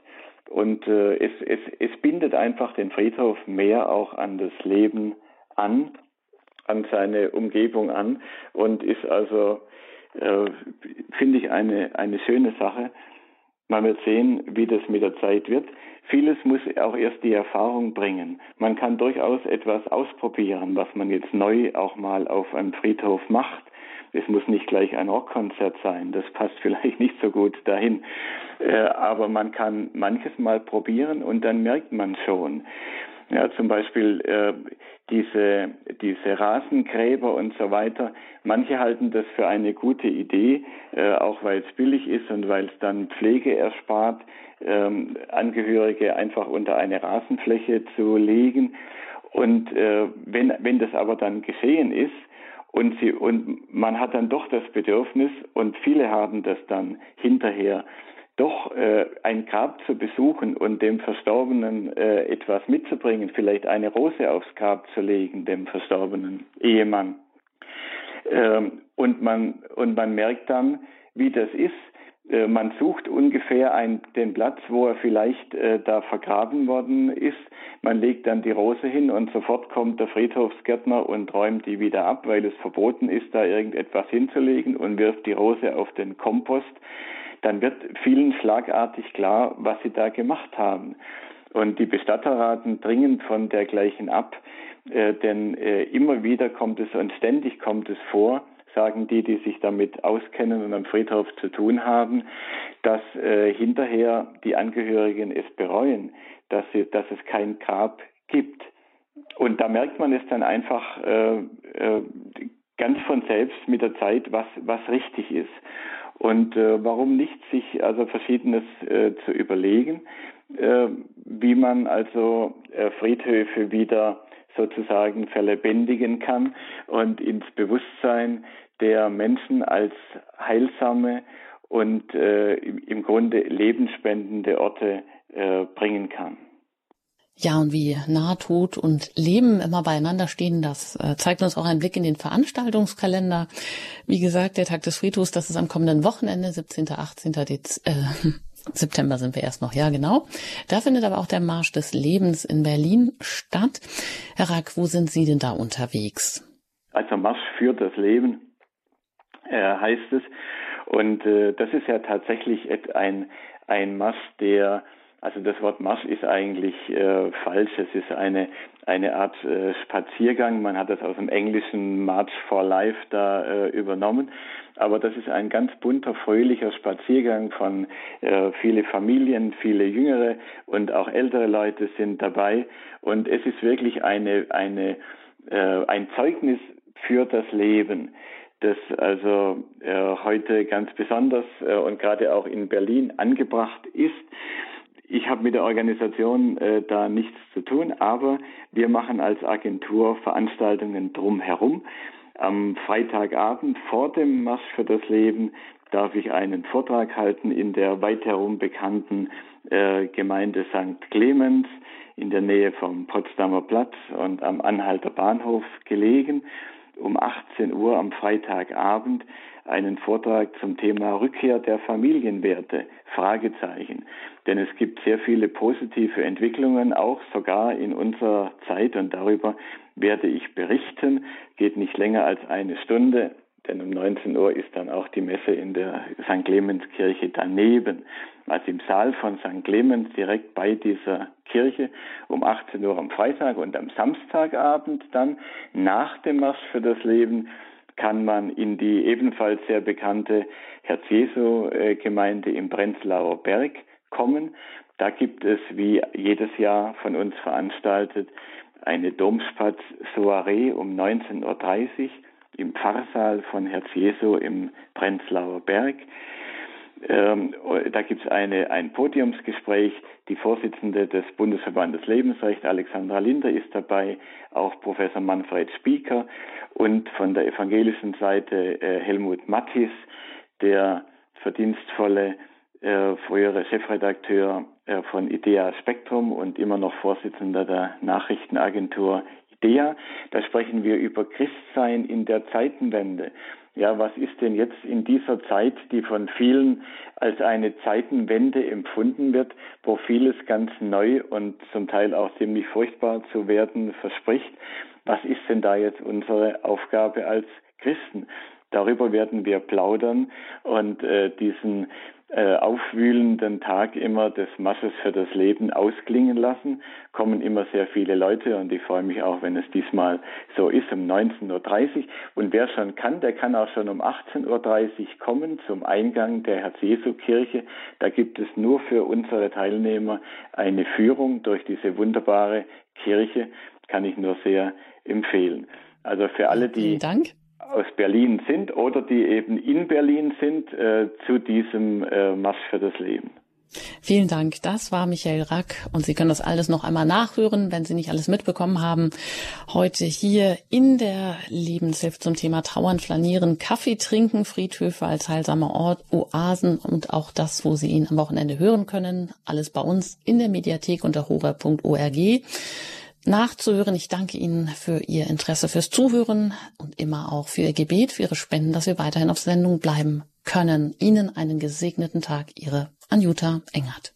Und äh, es, es, es bindet einfach den Friedhof mehr auch an das Leben an, an seine Umgebung an und ist also, äh, finde ich, eine, eine schöne Sache. Man wird sehen, wie das mit der Zeit wird. Vieles muss auch erst die Erfahrung bringen. Man kann durchaus etwas ausprobieren, was man jetzt neu auch mal auf einem Friedhof macht. Es muss nicht gleich ein Rockkonzert sein, das passt [laughs] vielleicht nicht so gut dahin. Äh, aber man kann manches mal probieren und dann merkt man schon. Ja, zum Beispiel äh, diese, diese Rasengräber und so weiter. Manche halten das für eine gute Idee, äh, auch weil es billig ist und weil es dann Pflege erspart, ähm, Angehörige einfach unter eine Rasenfläche zu legen. Und äh, wenn, wenn das aber dann geschehen ist, und, sie, und man hat dann doch das Bedürfnis, und viele haben das dann hinterher, doch äh, ein Grab zu besuchen und dem Verstorbenen äh, etwas mitzubringen, vielleicht eine Rose aufs Grab zu legen, dem verstorbenen Ehemann. Ähm, und, man, und man merkt dann, wie das ist, äh, man sucht ungefähr ein, den Platz, wo er vielleicht äh, da vergraben worden ist. Man legt dann die Rose hin und sofort kommt der Friedhofsgärtner und räumt die wieder ab, weil es verboten ist, da irgendetwas hinzulegen und wirft die Rose auf den Kompost. Dann wird vielen schlagartig klar, was sie da gemacht haben. Und die Bestatter raten dringend von dergleichen ab, äh, denn äh, immer wieder kommt es und ständig kommt es vor, sagen die, die sich damit auskennen und am Friedhof zu tun haben, dass äh, hinterher die Angehörigen es bereuen, dass, sie, dass es kein Grab gibt. Und da merkt man es dann einfach äh, äh, ganz von selbst mit der Zeit, was, was richtig ist. Und äh, warum nicht sich also Verschiedenes äh, zu überlegen, äh, wie man also äh, Friedhöfe wieder sozusagen verlebendigen kann und ins Bewusstsein der Menschen als heilsame und äh, im Grunde lebensspendende Orte äh, bringen kann. Ja, und wie Nahtod und Leben immer beieinander stehen, das äh, zeigt uns auch ein Blick in den Veranstaltungskalender. Wie gesagt, der Tag des Friedhofs, das ist am kommenden Wochenende, 17. 18. Dez äh, [laughs] September sind wir erst noch, ja genau. Da findet aber auch der Marsch des Lebens in Berlin statt. Herr Rack, wo sind Sie denn da unterwegs? Also Marsch für das Leben äh, heißt es. Und äh, das ist ja tatsächlich ein, ein Marsch, der Also das Wort Marsch ist eigentlich äh, falsch. Es ist eine, eine Art äh, Spaziergang. Man hat das aus dem englischen March for Life da äh, übernommen. Aber das ist ein ganz bunter, fröhlicher Spaziergang von äh, viele Familien, viele jüngere und auch ältere Leute sind dabei. Und es ist wirklich eine, eine, äh, ein Zeugnis für das Leben das also äh, heute ganz besonders äh, und gerade auch in Berlin angebracht ist. Ich habe mit der Organisation äh, da nichts zu tun, aber wir machen als Agentur Veranstaltungen drumherum. Am Freitagabend vor dem Marsch für das Leben darf ich einen Vortrag halten in der weit herum bekannten äh, Gemeinde St. Clemens in der Nähe vom Potsdamer Platz und am Anhalter Bahnhof gelegen um 18 Uhr am Freitagabend einen Vortrag zum Thema Rückkehr der Familienwerte, Fragezeichen. Denn es gibt sehr viele positive Entwicklungen, auch sogar in unserer Zeit und darüber werde ich berichten. Geht nicht länger als eine Stunde, denn um 19 Uhr ist dann auch die Messe in der St. Clemenskirche daneben also im Saal von St. Clemens direkt bei dieser Kirche um 18 Uhr am Freitag und am Samstagabend dann nach dem Marsch für das Leben kann man in die ebenfalls sehr bekannte Herz-Jesu-Gemeinde im Prenzlauer Berg kommen. Da gibt es, wie jedes Jahr von uns veranstaltet, eine Domspatz-Soiree um 19.30 Uhr im Pfarrsaal von Herz Jesu im Prenzlauer Berg. Ähm, da gibt es ein Podiumsgespräch. Die Vorsitzende des Bundesverbandes Lebensrecht, Alexandra Linder, ist dabei, auch Professor Manfred Spieker und von der evangelischen Seite äh, Helmut Mattis, der verdienstvolle äh, frühere Chefredakteur äh, von IDEA Spektrum und immer noch Vorsitzender der Nachrichtenagentur IDEA. Da sprechen wir über Christsein in der Zeitenwende ja, was ist denn jetzt in dieser Zeit, die von vielen als eine Zeitenwende empfunden wird, wo vieles ganz neu und zum Teil auch ziemlich furchtbar zu werden verspricht? Was ist denn da jetzt unsere Aufgabe als Christen? Darüber werden wir plaudern und äh, diesen äh, aufwühlenden Tag immer des Masses für das Leben ausklingen lassen. Kommen immer sehr viele Leute und ich freue mich auch, wenn es diesmal so ist, um 19.30 Uhr. Und wer schon kann, der kann auch schon um 18.30 Uhr kommen zum Eingang der Herz-Jesu-Kirche. Da gibt es nur für unsere Teilnehmer eine Führung durch diese wunderbare Kirche. Kann ich nur sehr empfehlen. Also für alle, die. Aus Berlin sind oder die eben in Berlin sind äh, zu diesem äh, Marsch für das Leben. Vielen Dank. Das war Michael Rack und Sie können das alles noch einmal nachhören, wenn Sie nicht alles mitbekommen haben. Heute hier in der Lebenshilfe zum Thema Trauern, Flanieren, Kaffee trinken, Friedhöfe als heilsamer Ort, Oasen und auch das, wo Sie ihn am Wochenende hören können. Alles bei uns in der Mediathek unter hora.org nachzuhören. Ich danke Ihnen für Ihr Interesse, fürs Zuhören und immer auch für Ihr Gebet, für Ihre Spenden, dass wir weiterhin auf Sendung bleiben können. Ihnen einen gesegneten Tag, Ihre Anjuta Engert.